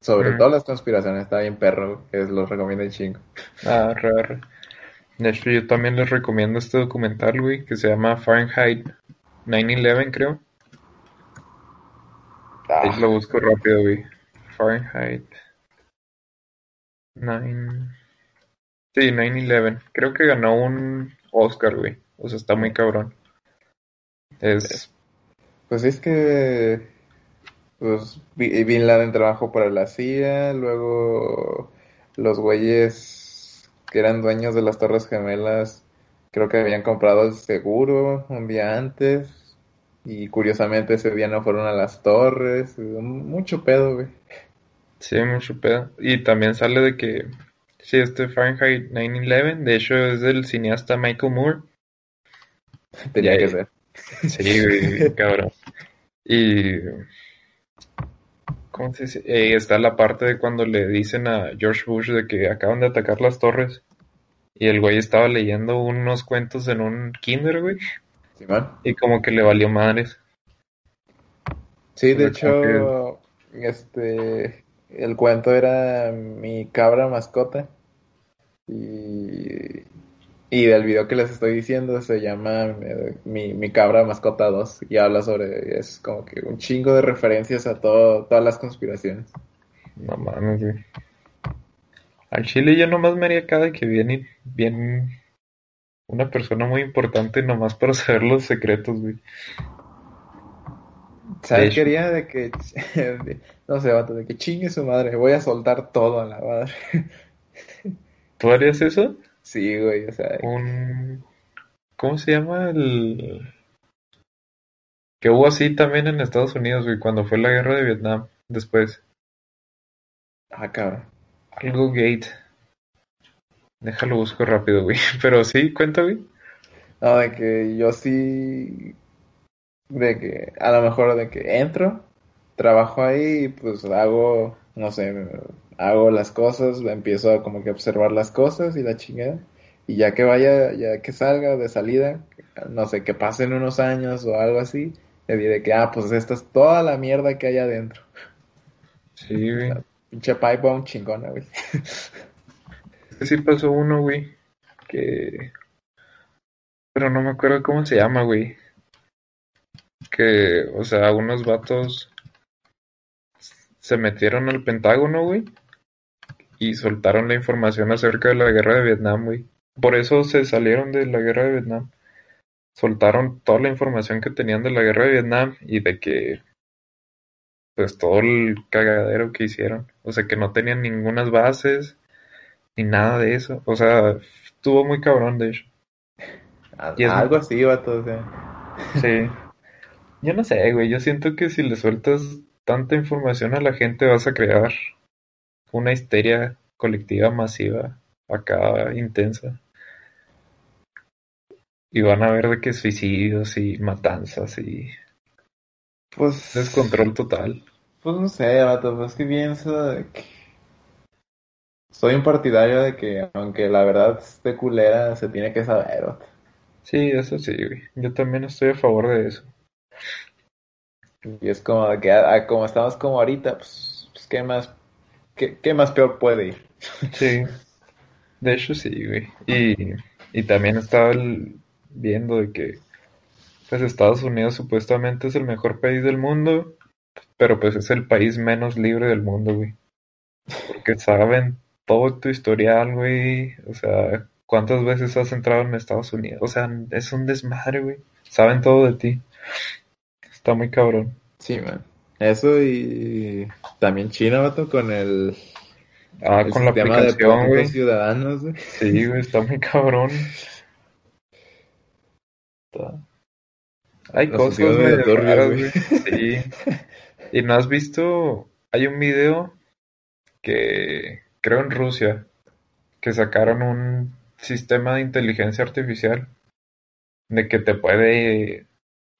Sobre Mm. todas las conspiraciones, está bien perro, que los recomiendo un chingo. Ah, raro. De hecho, yo también les recomiendo este documental, güey, que se llama Fahrenheit 9-11, creo. Ahí Ah, lo busco rápido, güey. Fahrenheit 9... Sí, 9-11. Creo que ganó un Oscar, güey. O sea, está muy cabrón. Es... Pues es que pues, Bi- Bin Laden trabajó para la CIA, luego los güeyes que eran dueños de las Torres Gemelas creo que habían comprado el seguro un día antes y curiosamente ese día no fueron a las torres, mucho pedo, güey. Sí, mucho pedo. Y también sale de que... Sí, este Fahrenheit 9-11, de hecho, es del cineasta Michael Moore. Tenía que ser. Sí, güey, cabrón. Y. ¿Cómo se dice? Eh, está la parte de cuando le dicen a George Bush de que acaban de atacar las torres. Y el güey estaba leyendo unos cuentos en un kinder, güey. Y como que le valió madres. Sí, de hecho, este, el cuento era mi cabra mascota y, y del video que les estoy diciendo se llama eh, mi, mi cabra mascota 2 y habla sobre, es como que un chingo de referencias a todo, todas las conspiraciones. No mames, güey. Al chile yo nomás me haría cada que viene bien una persona muy importante nomás para saber los secretos, güey. ¿Sabes haría? De que, no sé, vato, de que chingue su madre, voy a soltar todo a la madre. ¿Tú harías eso? Sí, güey, o sea, un ¿cómo se llama el que hubo así también en Estados Unidos, güey, cuando fue la guerra de Vietnam después? ah, cabrón. Algo Gate. Déjalo busco rápido, güey. Pero sí, cuenta, güey. No, de que yo sí, de que a lo mejor de que entro, trabajo ahí, y pues hago, no sé, hago las cosas, empiezo a como que observar las cosas y la chingada, y ya que vaya, ya que salga de salida, no sé, que pasen unos años o algo así, le diré que, ah, pues esta es toda la mierda que hay adentro. Sí, güey. Pinche pipe bomb chingona, güey. Es que sí pasó uno, güey, que pero no me acuerdo cómo se llama, güey. Que, o sea, unos vatos se metieron al Pentágono, güey, y soltaron la información acerca de la guerra de Vietnam, güey. Por eso se salieron de la guerra de Vietnam. Soltaron toda la información que tenían de la guerra de Vietnam y de que, pues, todo el cagadero que hicieron. O sea, que no tenían ninguna bases ni nada de eso. O sea, estuvo muy cabrón, de hecho. Y es- Algo así, vato, o sea. Sí. Yo no sé, güey. Yo siento que si le sueltas tanta información a la gente vas a crear una histeria colectiva masiva, acá intensa. Y van a ver de que suicidios y matanzas y Pues. descontrol total. Pues no sé, vato, pues que pienso de que... Soy un partidario de que, aunque la verdad esté culera, se tiene que saber, vato. Sí, eso sí, güey. Yo también estoy a favor de eso. Y es como de que, como estamos como ahorita, pues, pues qué más, qué, qué más peor puede ir. Sí, de hecho sí, güey. Y, y también estaba el- viendo de que pues Estados Unidos supuestamente es el mejor país del mundo, pero pues es el país menos libre del mundo, güey. Porque saben todo tu historial, güey. O sea, cuántas veces has entrado en Estados Unidos. O sea, es un desmadre, güey. Saben todo de ti. Está muy cabrón. Sí, man. Eso y también China, vato, con el, Ah, el con la de aplicación, güey. ciudadanos, güey. Sí, güey, está muy cabrón. Está- Hay Los cosas medio turbios, raras, güey. güey. Sí. ¿Y no has visto? Hay un video que creo en Rusia que sacaron un sistema de inteligencia artificial de que te puede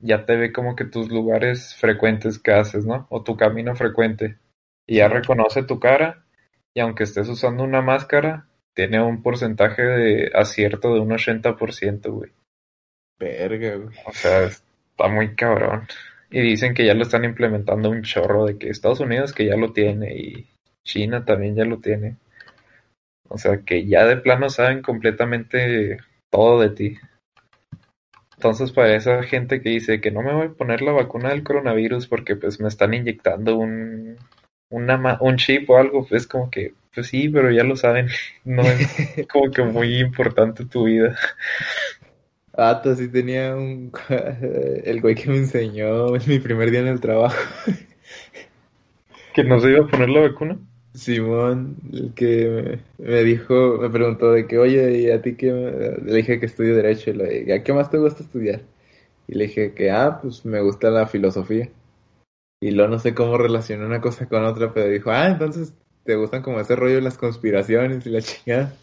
ya te ve como que tus lugares frecuentes que haces, ¿no? O tu camino frecuente. Y ya reconoce tu cara y aunque estés usando una máscara, tiene un porcentaje de acierto de un 80%, güey. Verga, güey. O sea, está muy cabrón. Y dicen que ya lo están implementando un chorro de que Estados Unidos que ya lo tiene y China también ya lo tiene. O sea, que ya de plano saben completamente todo de ti. Entonces, para esa gente que dice que no me voy a poner la vacuna del coronavirus porque pues me están inyectando un, una, ma- un chip o algo, pues como que, pues sí, pero ya lo saben. No es como que muy importante tu vida. Ah, tú sí tenía un... El güey que me enseñó en mi primer día en el trabajo. ¿Que no se iba a poner la vacuna? Simón, el que me, dijo, me preguntó de que, oye, ¿y a ti qué? Le dije que estudio Derecho, y le dije, ¿a qué más te gusta estudiar? Y le dije que, ah, pues me gusta la filosofía. Y luego no sé cómo relacionó una cosa con otra, pero dijo, ah, entonces te gustan como ese rollo de las conspiraciones y la chingada.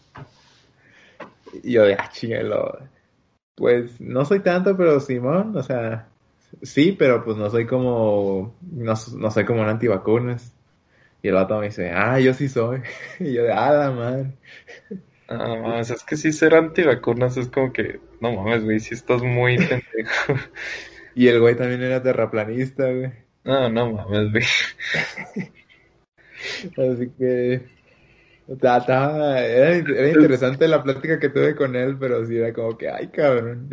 Y yo de, ah, chingalo. Pues no soy tanto, pero Simón, o sea, sí, pero pues no soy como, no, no soy como un antivacunas. Y el vato me dice, ah, yo sí soy. Y yo de, ah, la madre. Ah, mames, es que sí ser antivacunas es como que, no mames, güey, si estás muy pendejo. Y el güey también era terraplanista, güey. No, no mames, güey. Así que, o sea, estaba- era, era interesante la plática que tuve con él, pero sí era como que, ay, cabrón.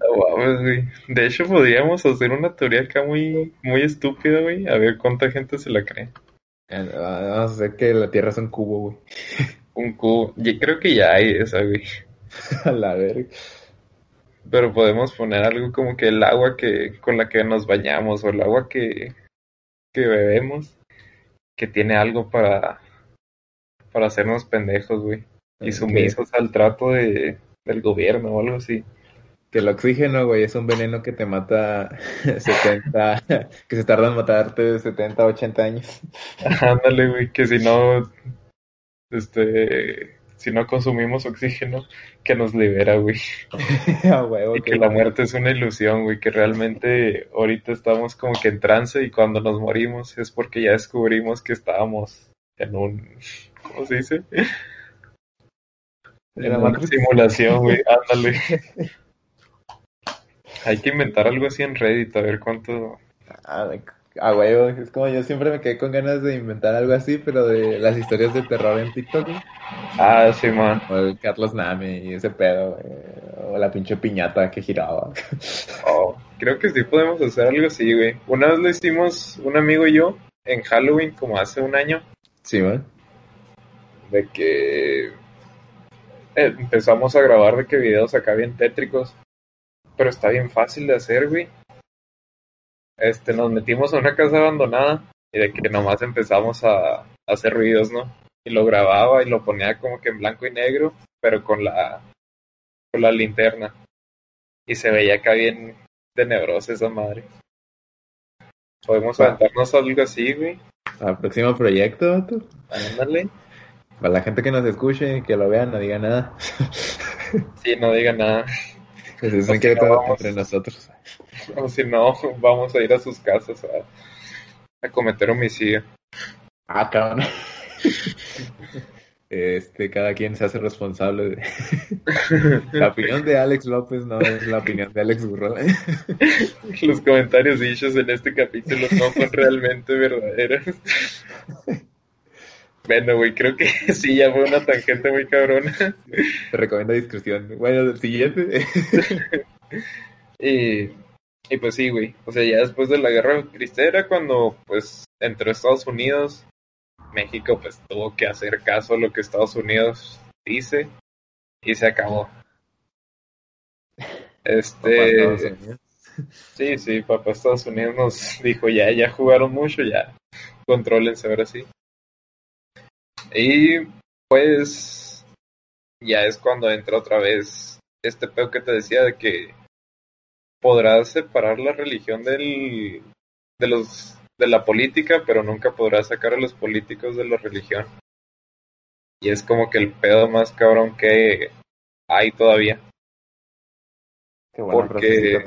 No mames, güey. De hecho, podríamos hacer una teoría acá muy, muy estúpida, güey. A ver cuánta gente se la cree. Vamos a hacer que la Tierra es un cubo, güey. Un cubo. Yo creo que ya hay esa, güey. A la verga. Pero podemos poner algo como que el agua que, con la que nos bañamos o el agua que, que bebemos, que tiene algo para, para hacernos pendejos, güey. Y sumisos al trato de, del gobierno o algo así. Que el oxígeno, güey, es un veneno que te mata 70, que se tarda en matarte de 70 a 80 años. Ándale, güey, que si no, este, si no consumimos oxígeno, que nos libera, güey. Y que la muerte es una ilusión, güey, que realmente ahorita estamos como que en trance y cuando nos morimos es porque ya descubrimos que estábamos en un, ¿cómo se dice? En una simulación, güey, ándale. Hay que inventar algo así en Reddit, a ver cuánto... A, a huevo, es como yo siempre me quedé con ganas de inventar algo así, pero de las historias de terror en TikTok, güey. Ah, sí, man. O el Carlos Name y ese pedo, güey. O la pinche piñata que giraba. Oh, creo que sí podemos hacer algo así, güey. Una vez lo hicimos un amigo y yo en Halloween, como hace un año, Sí, man. de que eh, empezamos a grabar de que videos acá bien tétricos, pero está bien fácil de hacer, güey. Este, nos metimos a una casa abandonada y de que nomás empezamos a, a hacer ruidos, ¿no? Y lo grababa y lo ponía como que en blanco y negro, pero con la, con la linterna. Y se veía acá bien tenebrosa esa madre. Podemos aventarnos algo así, güey. Al próximo proyecto, vato. Ándale. Para la gente que nos escuche, que lo vean, no diga nada. Sí, no diga nada. Se Así que entre nosotros. O si no, vamos a ir a sus casas a, a cometer homicidio. Ah, cabrón. Este, cada quien se hace responsable de... La opinión de Alex López no es la opinión de Alex Burro. Los comentarios dichos en este capítulo no son realmente verdaderos. Bueno, güey, creo que sí, ya fue una tangente muy cabrona. Te recomiendo discreción. Bueno, el siguiente. Y, y pues sí, güey. O sea, ya después de la guerra cristera, cuando pues entró Estados Unidos, México pues tuvo que hacer caso a lo que Estados Unidos dice y se acabó. Este. Sí, sí, papá Estados Unidos nos dijo ya, ya jugaron mucho, ya contrólense ahora sí. Y pues ya es cuando entra otra vez este pedo que te decía de que podrás separar la religión del, de los de la política, pero nunca podrás sacar a los políticos de la religión. Y es como que el pedo más cabrón que hay todavía. Qué bueno, Porque- te.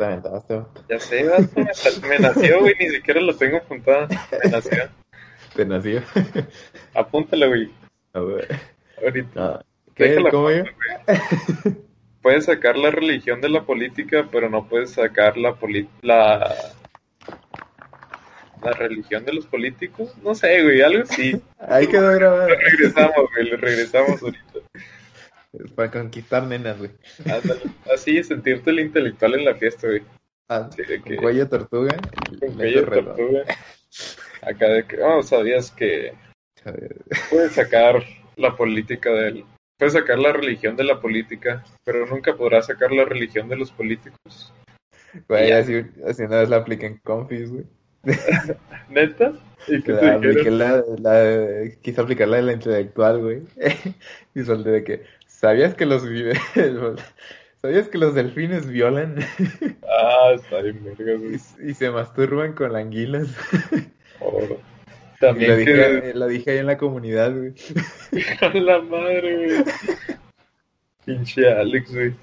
Ya sé, me, me nació, güey, ni siquiera lo tengo apuntada. Me nació. Te nació. Apúntala, güey. A ver. Ahorita. Ah, ¿Qué? Déjala ¿Cómo yo? Puedes sacar la religión de la política, pero no puedes sacar la poli la la religión de los políticos. No sé, güey, algo así. Ahí quedó grabado. Lo regresamos, güey, lo regresamos ahorita. Para conquistar nenas, güey. Ándale. Así, sentirte el intelectual en la fiesta, güey. Ah, Sí, de que- con cuello tortuga. Con cuello tortuga. Acá de que, oh, sabías que puedes sacar la política del... Puedes sacar la religión de la política, pero nunca podrás sacar la religión de los políticos. Güey, así, así una vez la apliqué en Confis, güey. ¿Neta? ¿Y qué te La, dijeron? la, la, quise aplicarla de la intelectual, güey. y solté de que, ¿sabías que los ¿Sabías que los delfines violan Ah, está bien verga, güey. y, y se masturban con anguilas? La También que... dije, la dije ahí en la comunidad, güey. A la madre, güey. Pinche Alex, güey.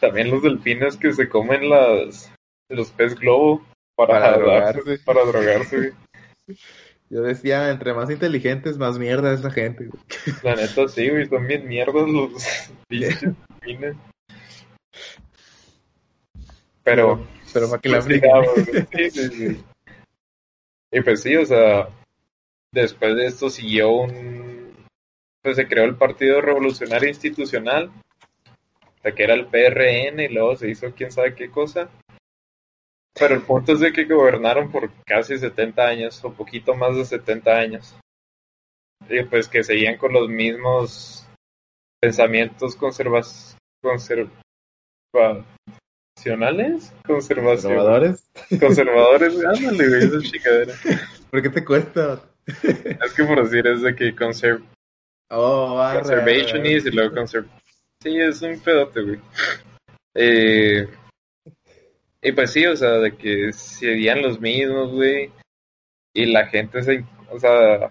También los delfines que se comen las los pez globo para, Para drogarse, drogarse. para drogarse, güey. Yo decía, entre más inteligentes, más mierda esa gente, güey. La neta sí, güey, son bien mierdas los pinches delfines. Pero Pero para que la sí, sí, sí. Y pues sí, o sea, después de esto siguió un pues se creó el Partido Revolucionario Institucional, o sea, que era el PRN y luego se hizo quién sabe qué cosa. Pero el punto es de que gobernaron por casi 70 años, o poquito más de 70 años. Y pues que seguían con los mismos pensamientos conservas conservacionales, conservación, ¿Conservadores? conservadores, ándale, güey, esa chingadera. ¿Por qué te cuesta? Es que por decir es de que conser Oh, arre, conservationist y luego conserv... Sí, es un pedote, güey. Eh, y pues sí, o sea, de que serían los mismos, güey. Y la gente se... O sea,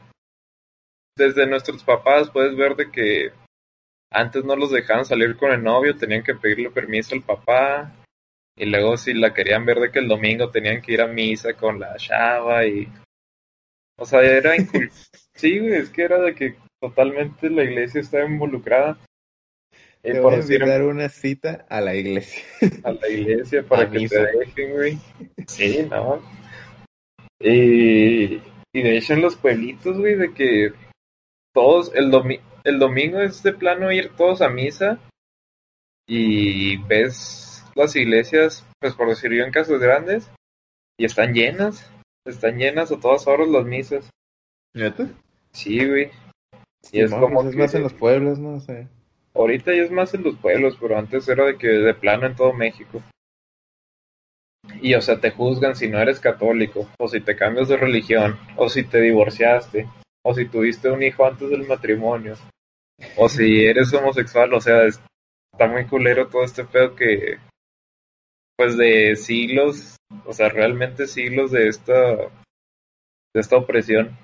desde nuestros papás puedes ver de que antes no los dejaban salir con el novio, tenían que pedirle permiso al papá. Y luego si la querían ver de que el domingo tenían que ir a misa con la chava y... O sea, era incul... Sí, güey, es que era de que totalmente la iglesia estaba involucrada. Y Te por voy a decir invitar una cita a la iglesia. a la iglesia para A que misa. te dejen, güey. Sí, no. Y, y de hecho en los pueblitos, güey, de que todos, el, domi el domingo es de plano ir todos a misa y ves las iglesias, pues por decir yo en casas grandes, y están llenas, están llenas a todas horas las misas. ¿Neta? Sí, güey. Y es No, como pues es que- más en los pueblos, ¿no? Sea, Ahorita ya es más en los pueblos, pero antes era de que de plano en todo México. Y o sea, te juzgan si no eres católico, o si te cambias de religión, o si te divorciaste, o si tuviste un hijo antes del matrimonio, o si eres homosexual, o sea, es- está muy culero todo este pedo que, pues de siglos, o sea, realmente siglos de esta, de esta opresión.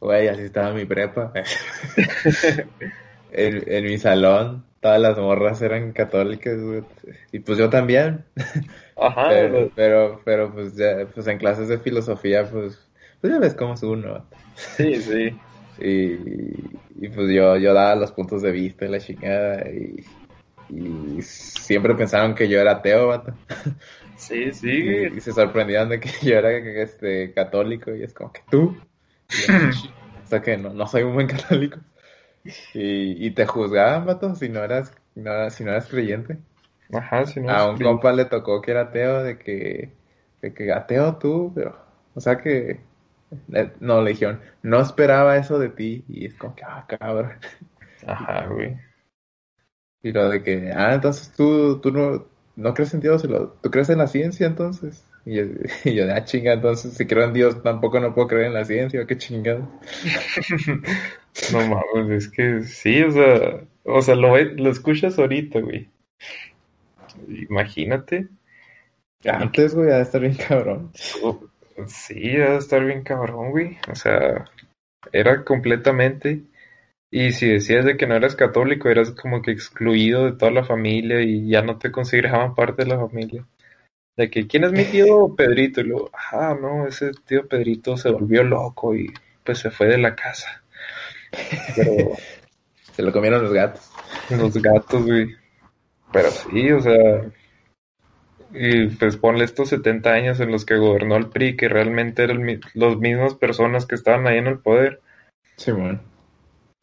güey, así estaba mi prepa. en, en mi salón todas las morras eran católicas, güey. Y pues yo también. Ajá, Pero, pero- pero, pero, pues ya, pues en clases de filosofía, pues, pues ya ves cómo es uno. sí, sí. Y, y pues yo, yo daba los puntos de vista y la chingada. Y, y siempre pensaron que yo era ateo, vato. Sí, sí, Y, se sorprendían de que yo era este, católico. Y es como que tú. Yo, o sea que no, no soy un buen católico. Y, y te juzgaban, vato, si no eras, no si no eras creyente. Ajá, si no. A un compa le tocó que era ateo, de que, de que ateo tú, pero, o sea que, eh, no, le dijeron, no esperaba eso de ti, y es como que, ah, cabrón. Ajá, güey. Y lo de que, ah, entonces tú, tú no, no crees en Dios, tú crees en la ciencia entonces. Y yo, y yo de, ah, chinga, entonces si creo en Dios tampoco no puedo creer en la ciencia, qué chingado. No mames, es que sí, o sea, o sea, lo, lo escuchas ahorita, güey. Imagínate. Antes, güey, ha de estar bien cabrón. Oh, Sí, debe estar bien cabrón, güey. O sea, era completamente. Y si decías de que no eras católico, eras como que excluido de toda la familia y ya no te consideraban parte de la familia. De que, ¿quién es mi tío Pedrito? Y luego, ah, no, ese tío Pedrito se volvió loco y pues se fue de la casa. Pero Se lo comieron los gatos. los gatos, güey. Pero sí, o sea, y pues ponle estos 70 años en los que gobernó el PRI, que realmente eran las mismas personas que estaban ahí en el poder, Sí, bueno.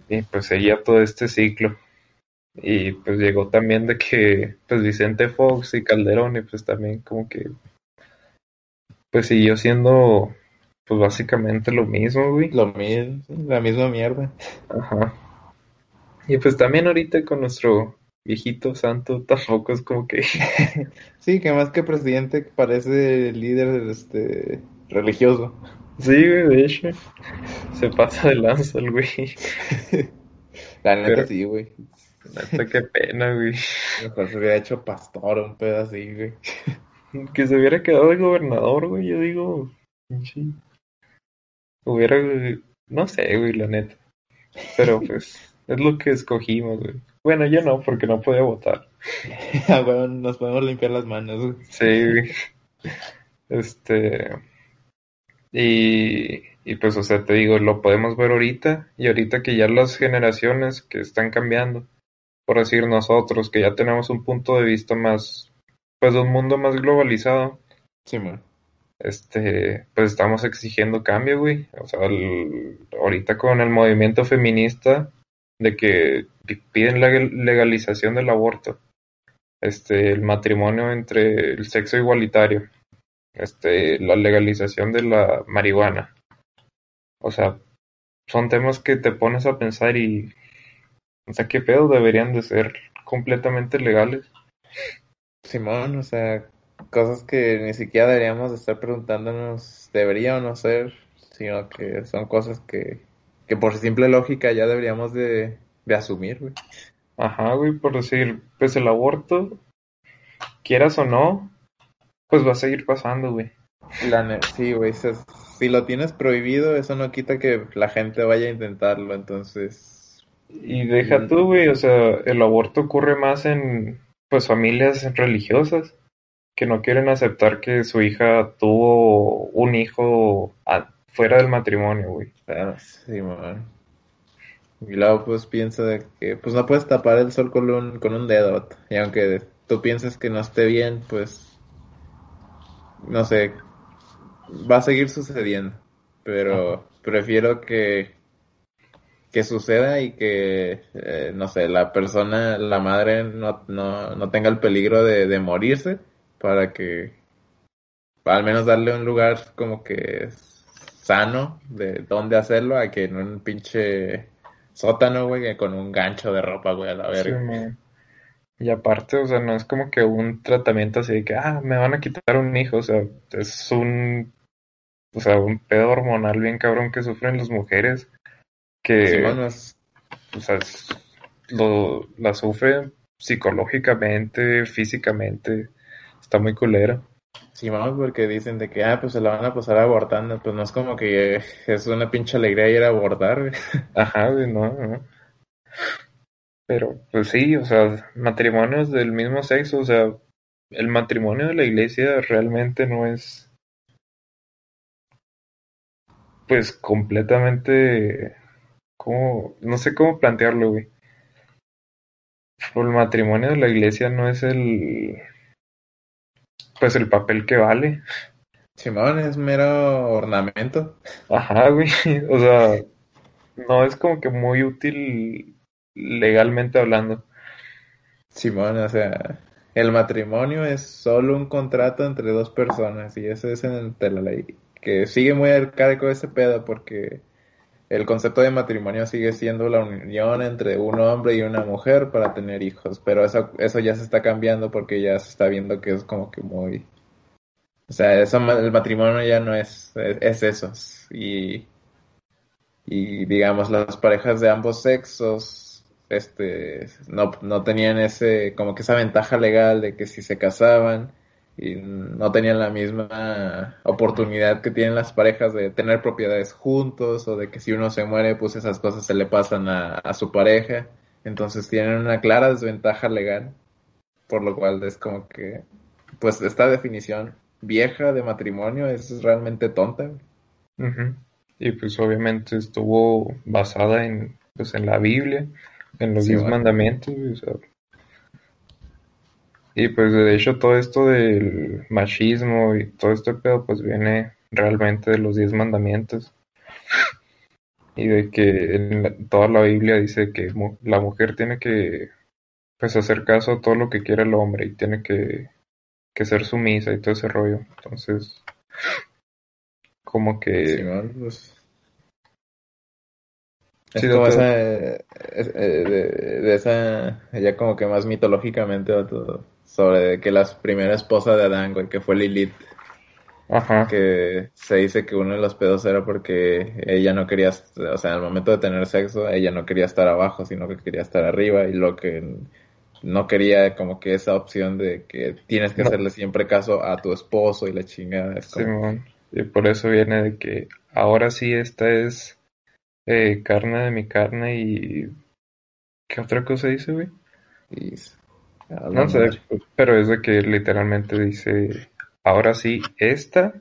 Y pues seguía todo este ciclo. Y pues llegó también de que, pues Vicente Fox y Calderón, y pues también como que, pues siguió siendo, pues básicamente lo mismo, güey. Lo mismo, la misma mierda. Ajá. Y pues también ahorita con nuestro viejito santo, tampoco es como que... Sí, que más que presidente parece líder este religioso. Sí, güey, de hecho. Se pasa de lanza el güey. La neta Pero- sí, güey. Neta, qué pena, güey. Mejor se hubiera hecho pastor o un pedo así, güey. Que se hubiera quedado de gobernador, güey. Yo digo, pinche. Hubiera, no sé, güey, la neta. Pero pues, es lo que escogimos, güey. Bueno, yo no, porque no podía votar. Ah, bueno, nos podemos limpiar las manos, güey. Sí, güey. Este. Y, y pues, o sea, te digo, lo podemos ver ahorita. Y ahorita que ya las generaciones que están cambiando, por decir nosotros, que ya tenemos un punto de vista más, pues, de un mundo más globalizado, Sí, man. este, pues estamos exigiendo cambio, güey. O sea, el- ahorita con el movimiento feminista de que pi- piden la legalización del aborto, este, el matrimonio entre el sexo igualitario, este, la legalización de la marihuana. O sea, son temas que te pones a pensar y, o sea, ¿qué pedo deberían de ser completamente legales? Simón, o sea, cosas que ni siquiera deberíamos de estar preguntándonos, ¿debería o no ser? Sino que son cosas que, que por simple lógica ya deberíamos de, de asumir, güey. Ajá, güey, por decir, pues el aborto, quieras o no, pues va a seguir pasando, güey. La sí, güey, si lo tienes prohibido, eso no quita que la gente vaya a intentarlo, entonces... Y deja tú, güey, o sea, el aborto ocurre más en, pues, familias religiosas que no quieren aceptar que su hija tuvo un hijo fuera del matrimonio, güey. Claro, sí, man. Y luego pues piensa de que pues no puedes tapar el sol con un, con un dedo. Y aunque tú pienses que no esté bien, pues no sé, va a seguir sucediendo. Pero prefiero que que suceda y que eh, no sé, la persona, la madre no, no, no tenga el peligro de, de morirse para que al menos darle un lugar como que sano de dónde hacerlo a que en un pinche sótano, güey, con un gancho de ropa, güey, a la verga. Y aparte, o sea, no es como que un tratamiento así de que, ah, me van a quitar un hijo, o sea, es un, o sea, un pedo hormonal bien cabrón que sufren las mujeres, que, Sí, bueno, es- o sea, es- lo, la sufren psicológicamente, físicamente, está muy culera. sí, vamos, porque dicen de que, ah, pues se la van a pasar abortando, pues no es como que es una pinche alegría ir a abortar. Ajá, no, no. Pero, pues sí, o sea, matrimonios del mismo sexo, o sea, el matrimonio de la iglesia realmente no es, pues, completamente, como, no sé cómo plantearlo, güey. El matrimonio de la iglesia no es el, pues, el papel que vale. Simón es mero ornamento. Ajá, güey, o sea, no es como que muy útil legalmente hablando. Simón, o sea, el matrimonio es solo un contrato entre dos personas y eso es entre la ley. Que sigue muy arcaico ese pedo porque el concepto de matrimonio sigue siendo la unión entre un hombre y una mujer para tener hijos, pero eso, eso ya se está cambiando porque ya se está viendo que es como que muy... O sea, eso, el matrimonio ya no es, es, es eso. Y, y digamos, las parejas de ambos sexos este no, no tenían ese como que esa ventaja legal de que si se casaban y no tenían la misma oportunidad que tienen las parejas de tener propiedades juntos o de que si uno se muere pues esas cosas se le pasan a, su pareja. Entonces tienen una clara desventaja legal por lo cual es como que pues esta definición vieja de matrimonio es realmente tonta. Y pues obviamente estuvo basada en, pues, en la Biblia, en los Sí, diez bueno. mandamientos, güey, o sea, y pues de hecho todo esto del machismo y todo este pedo pues viene realmente de los diez mandamientos y de que en la- toda la Biblia dice que mu- la mujer tiene que pues hacer caso a todo lo que quiere el hombre y tiene que, que ser sumisa y todo ese rollo. Entonces, como que pues. Sí, como esa. eh, de, de esa. Ya como que más mitológicamente, sobre que la primera esposa de Adán, güey, que fue Lilith, Ajá. que se dice que uno de los pedos era porque ella no quería, o sea, al momento de tener sexo, ella no quería estar abajo, sino que quería estar arriba, y lo que no quería como que esa opción de que tienes que No. hacerle siempre caso a tu esposo y la chingada. Es como. Y por eso viene de que ahora sí esta es eh, carne de mi carne y... ¿Qué otra cosa dice, güey? y, a la No sé, madre. pero es de que literalmente dice, ahora sí, esta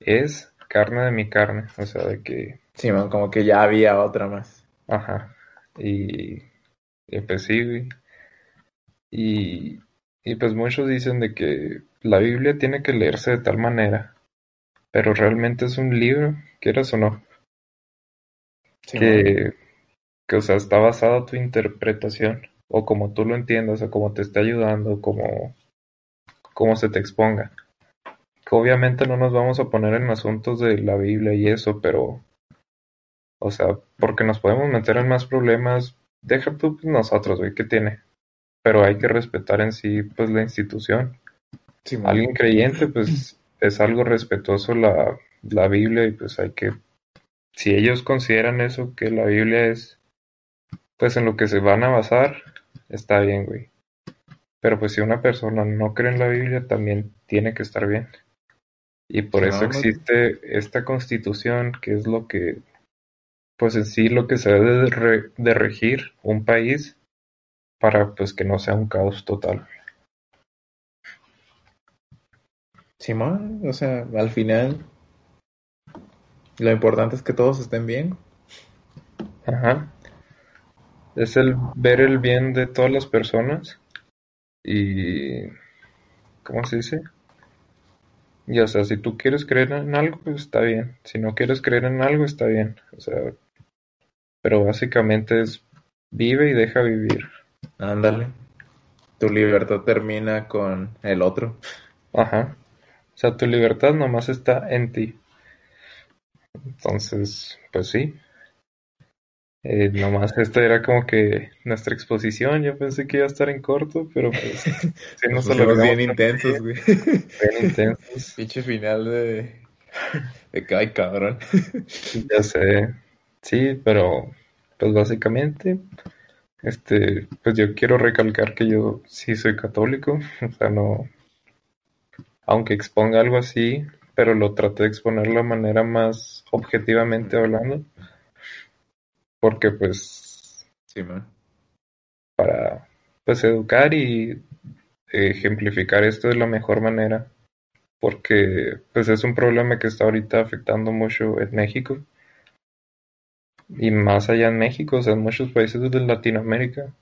es carne de mi carne. O sea, de que, Simón, como que ya había otra más. ajá. Y, y pues sí, güey. Y, y pues muchos dicen de que la Biblia tiene que leerse de tal manera, pero realmente es un libro, quieras o no. Que, que, o sea, está basada tu interpretación, o como tú lo entiendas, o como te esté ayudando, como, como se te exponga. Que obviamente no nos vamos a poner en asuntos de la Biblia y eso, pero, o sea, porque nos podemos meter en más problemas, deja tú pues, nosotros, güey, ¿qué tiene? Pero hay que respetar en sí, pues, la institución. Alguien creyente, pues, es algo respetuoso la, la Biblia y pues hay que si ellos consideran eso, que la Biblia es, pues en lo que se van a basar, está bien, güey. Pero pues si una persona no cree en la Biblia, también tiene que estar bien. Y por eso existe esta constitución, que es lo que, pues en sí lo que se debe de, re- de regir un país para pues que no sea un caos total. Simón, o sea, al final lo importante es que todos estén bien. Ajá. Es el ver el bien de todas las personas y ¿cómo se dice? Y o sea, si tú quieres creer en algo, pues está bien. Si no quieres creer en algo, está bien. O sea, pero básicamente es vive y deja vivir. Ándale. Tu libertad termina con el otro. Ajá. O sea, tu libertad nomás está en ti. Entonces, pues sí. Eh, nomás esta era como que nuestra exposición. Yo pensé que iba a estar en corto, pero pues sí Nos alargamos bien intensos, poquito, güey. bien intensos. Pinche final de... de que, ay, cabrón. Ya sé. Sí, pero pues básicamente, este, pues yo quiero recalcar que yo sí soy católico, o sea, no, aunque exponga algo así, pero lo traté de exponer de la manera más objetivamente hablando, porque pues, Simón. para pues educar y ejemplificar esto de la mejor manera porque pues es un problema que está ahorita afectando mucho en México y más allá en México, o sea, en muchos países de Latinoamérica,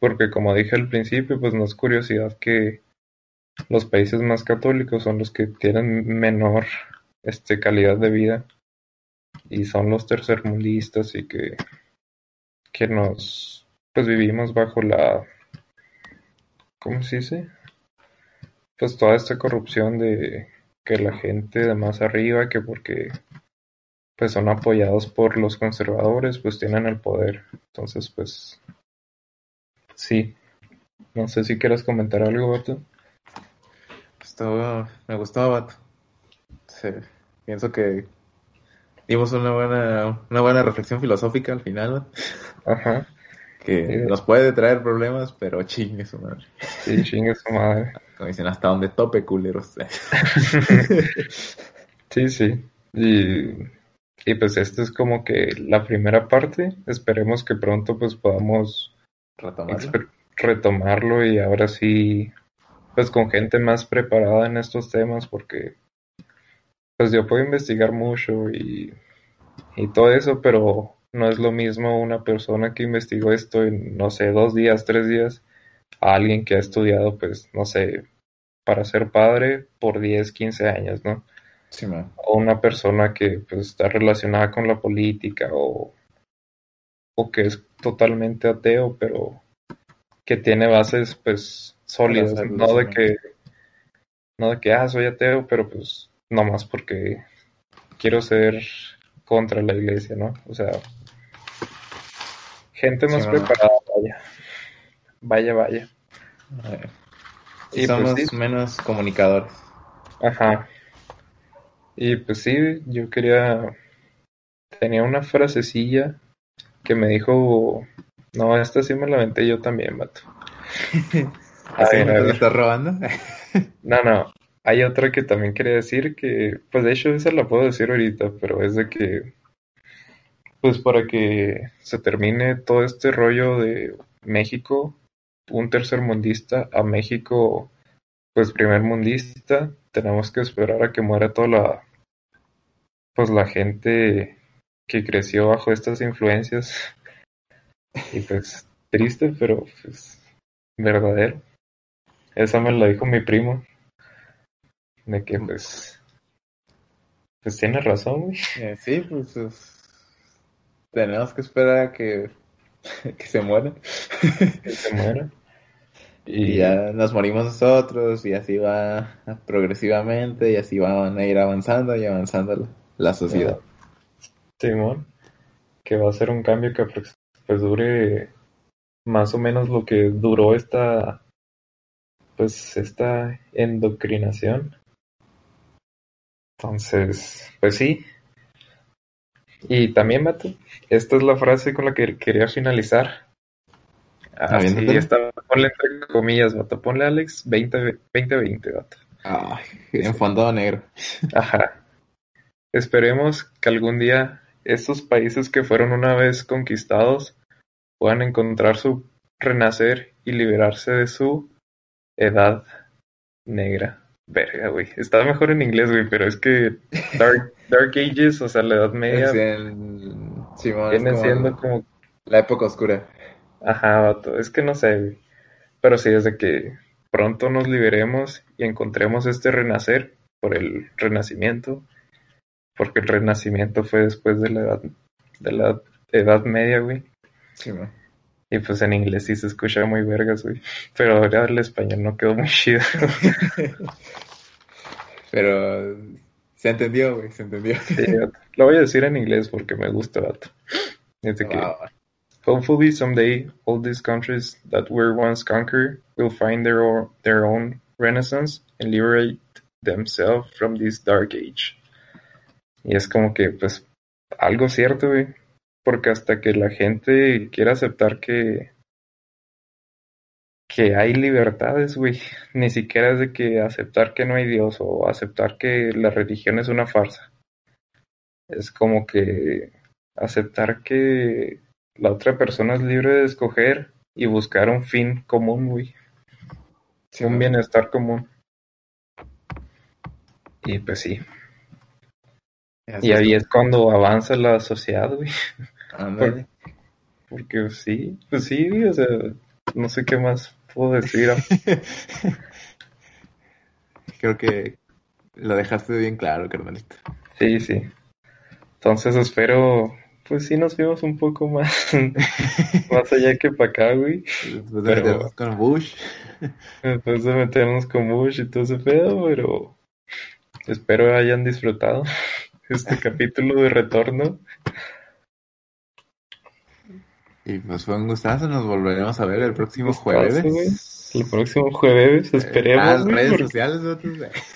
porque como dije al principio, pues no es curiosidad que los países más católicos son los que tienen menor este calidad de vida y son los tercermundistas y que que nos pues vivimos bajo la ¿cómo se dice? pues toda esta corrupción de que la gente de más arriba que porque pues son apoyados por los conservadores pues tienen el poder. Entonces pues sí. No sé si quieres comentar algo Bato Me gustó Bato sí, pienso que dimos una buena una buena reflexión filosófica al final ajá que sí. nos puede traer problemas pero chingue su madre sí chingue su madre como dicen, hasta donde tope, culeros. sí, sí. Y, y, pues esta es como que la primera parte. Esperemos que pronto pues podamos retomarlo. retomarlo y ahora sí, pues con gente más preparada en estos temas porque pues yo puedo investigar mucho y, y todo eso, pero no es lo mismo una persona que investigó esto en, no sé, dos días, tres días, a alguien que ha estudiado, pues, no sé, para ser padre por 10, 15 años, ¿no? Sí, man. O una persona que pues está relacionada con la política o, o que es totalmente ateo, pero que tiene bases pues sólidas, Salud, no sí, de que no de que ah soy ateo, pero pues no más porque quiero ser contra la iglesia, ¿no? O sea, gente más Sí, preparada, vaya. Vaya, vaya. Eh, Y y somos pues sí. menos comunicadores. Ajá. Y pues sí, yo quería. Tenía una frasecilla que me dijo. No, esta sí me la aventé yo también, vato. A ¿Así ver, a me ver. estás robando? No, no. Hay otra que también quería decir que, pues de hecho esa la puedo decir ahorita, pero es de que, pues para que se termine todo este rollo de México, un tercer mundista, a México, pues primer mundista, tenemos que esperar a que muera toda la, pues la gente que creció bajo estas influencias. Y pues triste, pero pues verdadero. Esa me la dijo mi primo. De que pues, pues tiene razón, güey. Eh, sí, pues es- tenemos que esperar a que, que se muera. Que se muera. Y ya nos morimos nosotros y así va progresivamente y así van a ir avanzando y avanzando la, la sociedad. Simón, que va a ser un cambio que aprox- pues dure más o menos lo que duró esta, pues esta endocrinación. Entonces, pues sí. Y también, Mato, esta es la frase con la que quería finalizar. Así está, ponle entre comillas, Vato, ponle Alex 20, 2020, Vato. Ay, en fondo negro. Ajá. Esperemos que algún día estos países que fueron una vez conquistados puedan encontrar su renacer y liberarse de su edad negra. Verga, güey. Está mejor en inglés, güey, pero es que Dark, Dark Ages, o sea, la Edad Media, Simón, es viene como siendo como la época oscura. Ajá, vato, es que no sé, güey. Pero sí, desde que pronto nos liberemos y encontremos este renacer por el renacimiento, porque el renacimiento fue después de la edad, de la edad media, güey. Simón. Y pues en inglés sí se escucha muy vergas, güey. Pero ahora el español no quedó muy chido. Pero se entendió, güey, se entendió. Sí. Lo voy a decir en inglés porque me gusta, vato. Que va. Hopefully someday all these countries that were once conquered will find their own, their own renaissance and liberate themselves from this dark age. Y es como que, pues, algo cierto, güey. Porque hasta que la gente quiera aceptar que que hay libertades, güey. Ni siquiera es de que aceptar que no hay Dios o aceptar que la religión es una farsa. Es como que aceptar que la otra persona es libre de escoger y buscar un fin común, güey. Sí, un bienestar común. Y pues sí. Y ahí es cuando avanza la sociedad, güey. Ándale. Porque sí, pues sí, o sea, no sé qué más puedo decir. Creo que lo dejaste bien claro, carnalito. Sí, sí. Entonces espero, pues sí nos vimos un poco más, más allá que para acá, güey. Después de Pero- meternos con Bush. Después de meternos con Bush y todo ese pedo, pero espero hayan disfrutado este capítulo de retorno. Y pues fue un gustazo, nos volveremos a ver el próximo jueves. El próximo jueves, Ah, esperemos. güey, redes porque- sociales,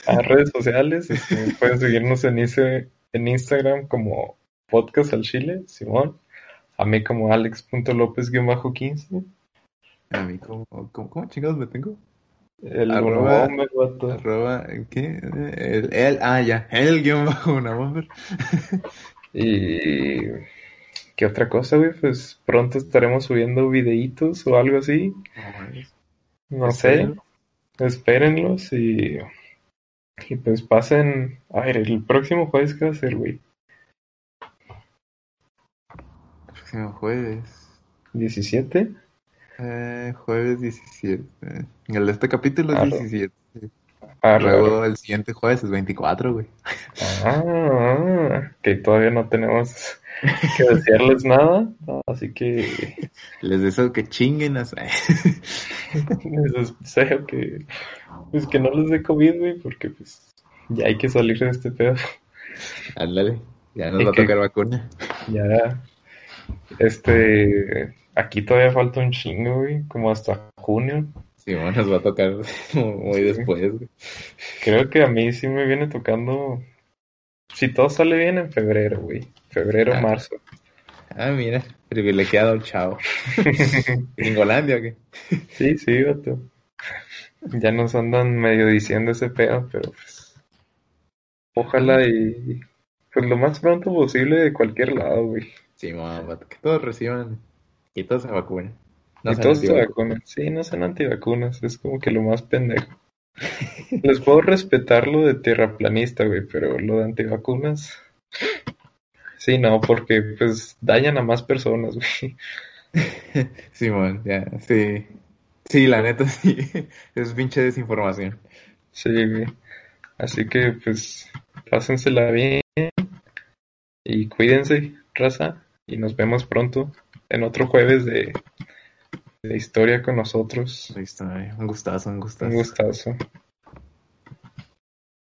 a redes sociales. este, pueden seguirnos en, Insta- en Instagram como Podcast al Chile, Simón. A mí como alex.lopez-15. A mí, ¿cómo, cómo, cómo chingados me tengo? El Arroba- Bonobomber, vato. Arroba, ¿qué? El, el, ah, ya, el guion bajo una bomber. Y... ¿Qué otra cosa, güey? Pues pronto estaremos subiendo videitos o algo así. No sé. Espérenlos y... Y pues pasen... A ver, el próximo jueves, ¿qué va a ser, güey? Próximo jueves. ¿17? Eh, jueves 17. El de este capítulo es Arro. 17. Ah. Luego el siguiente jueves es 24, güey. Ah, que todavía no tenemos que decirles nada, así que Les deseo que chinguen a... les deseo que, pues que no les dé COVID, güey, porque pues ya hay que salir de este pedo. Ándale, ya nos Y va a tocar vacuna. Ya, este, aquí todavía falta un chingo, güey, como hasta junio. Sí, bueno, nos va a tocar muy después, güey. Creo que a mí sí me viene tocando, si todo sale bien en febrero, güey, febrero, Ah. marzo. Ah, mira, privilegiado, chao. ¿Gringolandia o qué? Sí, sí, vato. Ya nos andan medio diciendo ese pedo, pero pues. Ojalá y. Pues lo más pronto posible de cualquier lado, güey. Sí, mamá, que todos reciban y todos se vacunen. No y todos antivacunas. vacunan. Sí, no sean antivacunas, es como que lo más pendejo. Les puedo respetar lo de tierraplanista, güey, pero lo de antivacunas. Sí, no, porque pues dañan a más personas, güey. Simón, ya, sí. Sí, la neta, sí. Es pinche desinformación. Sí, güey. Así que pues pásensela bien y cuídense, raza, y nos vemos pronto en otro jueves de, de historia con nosotros. Listo, eh, un gustazo, un gustazo. Un gustazo.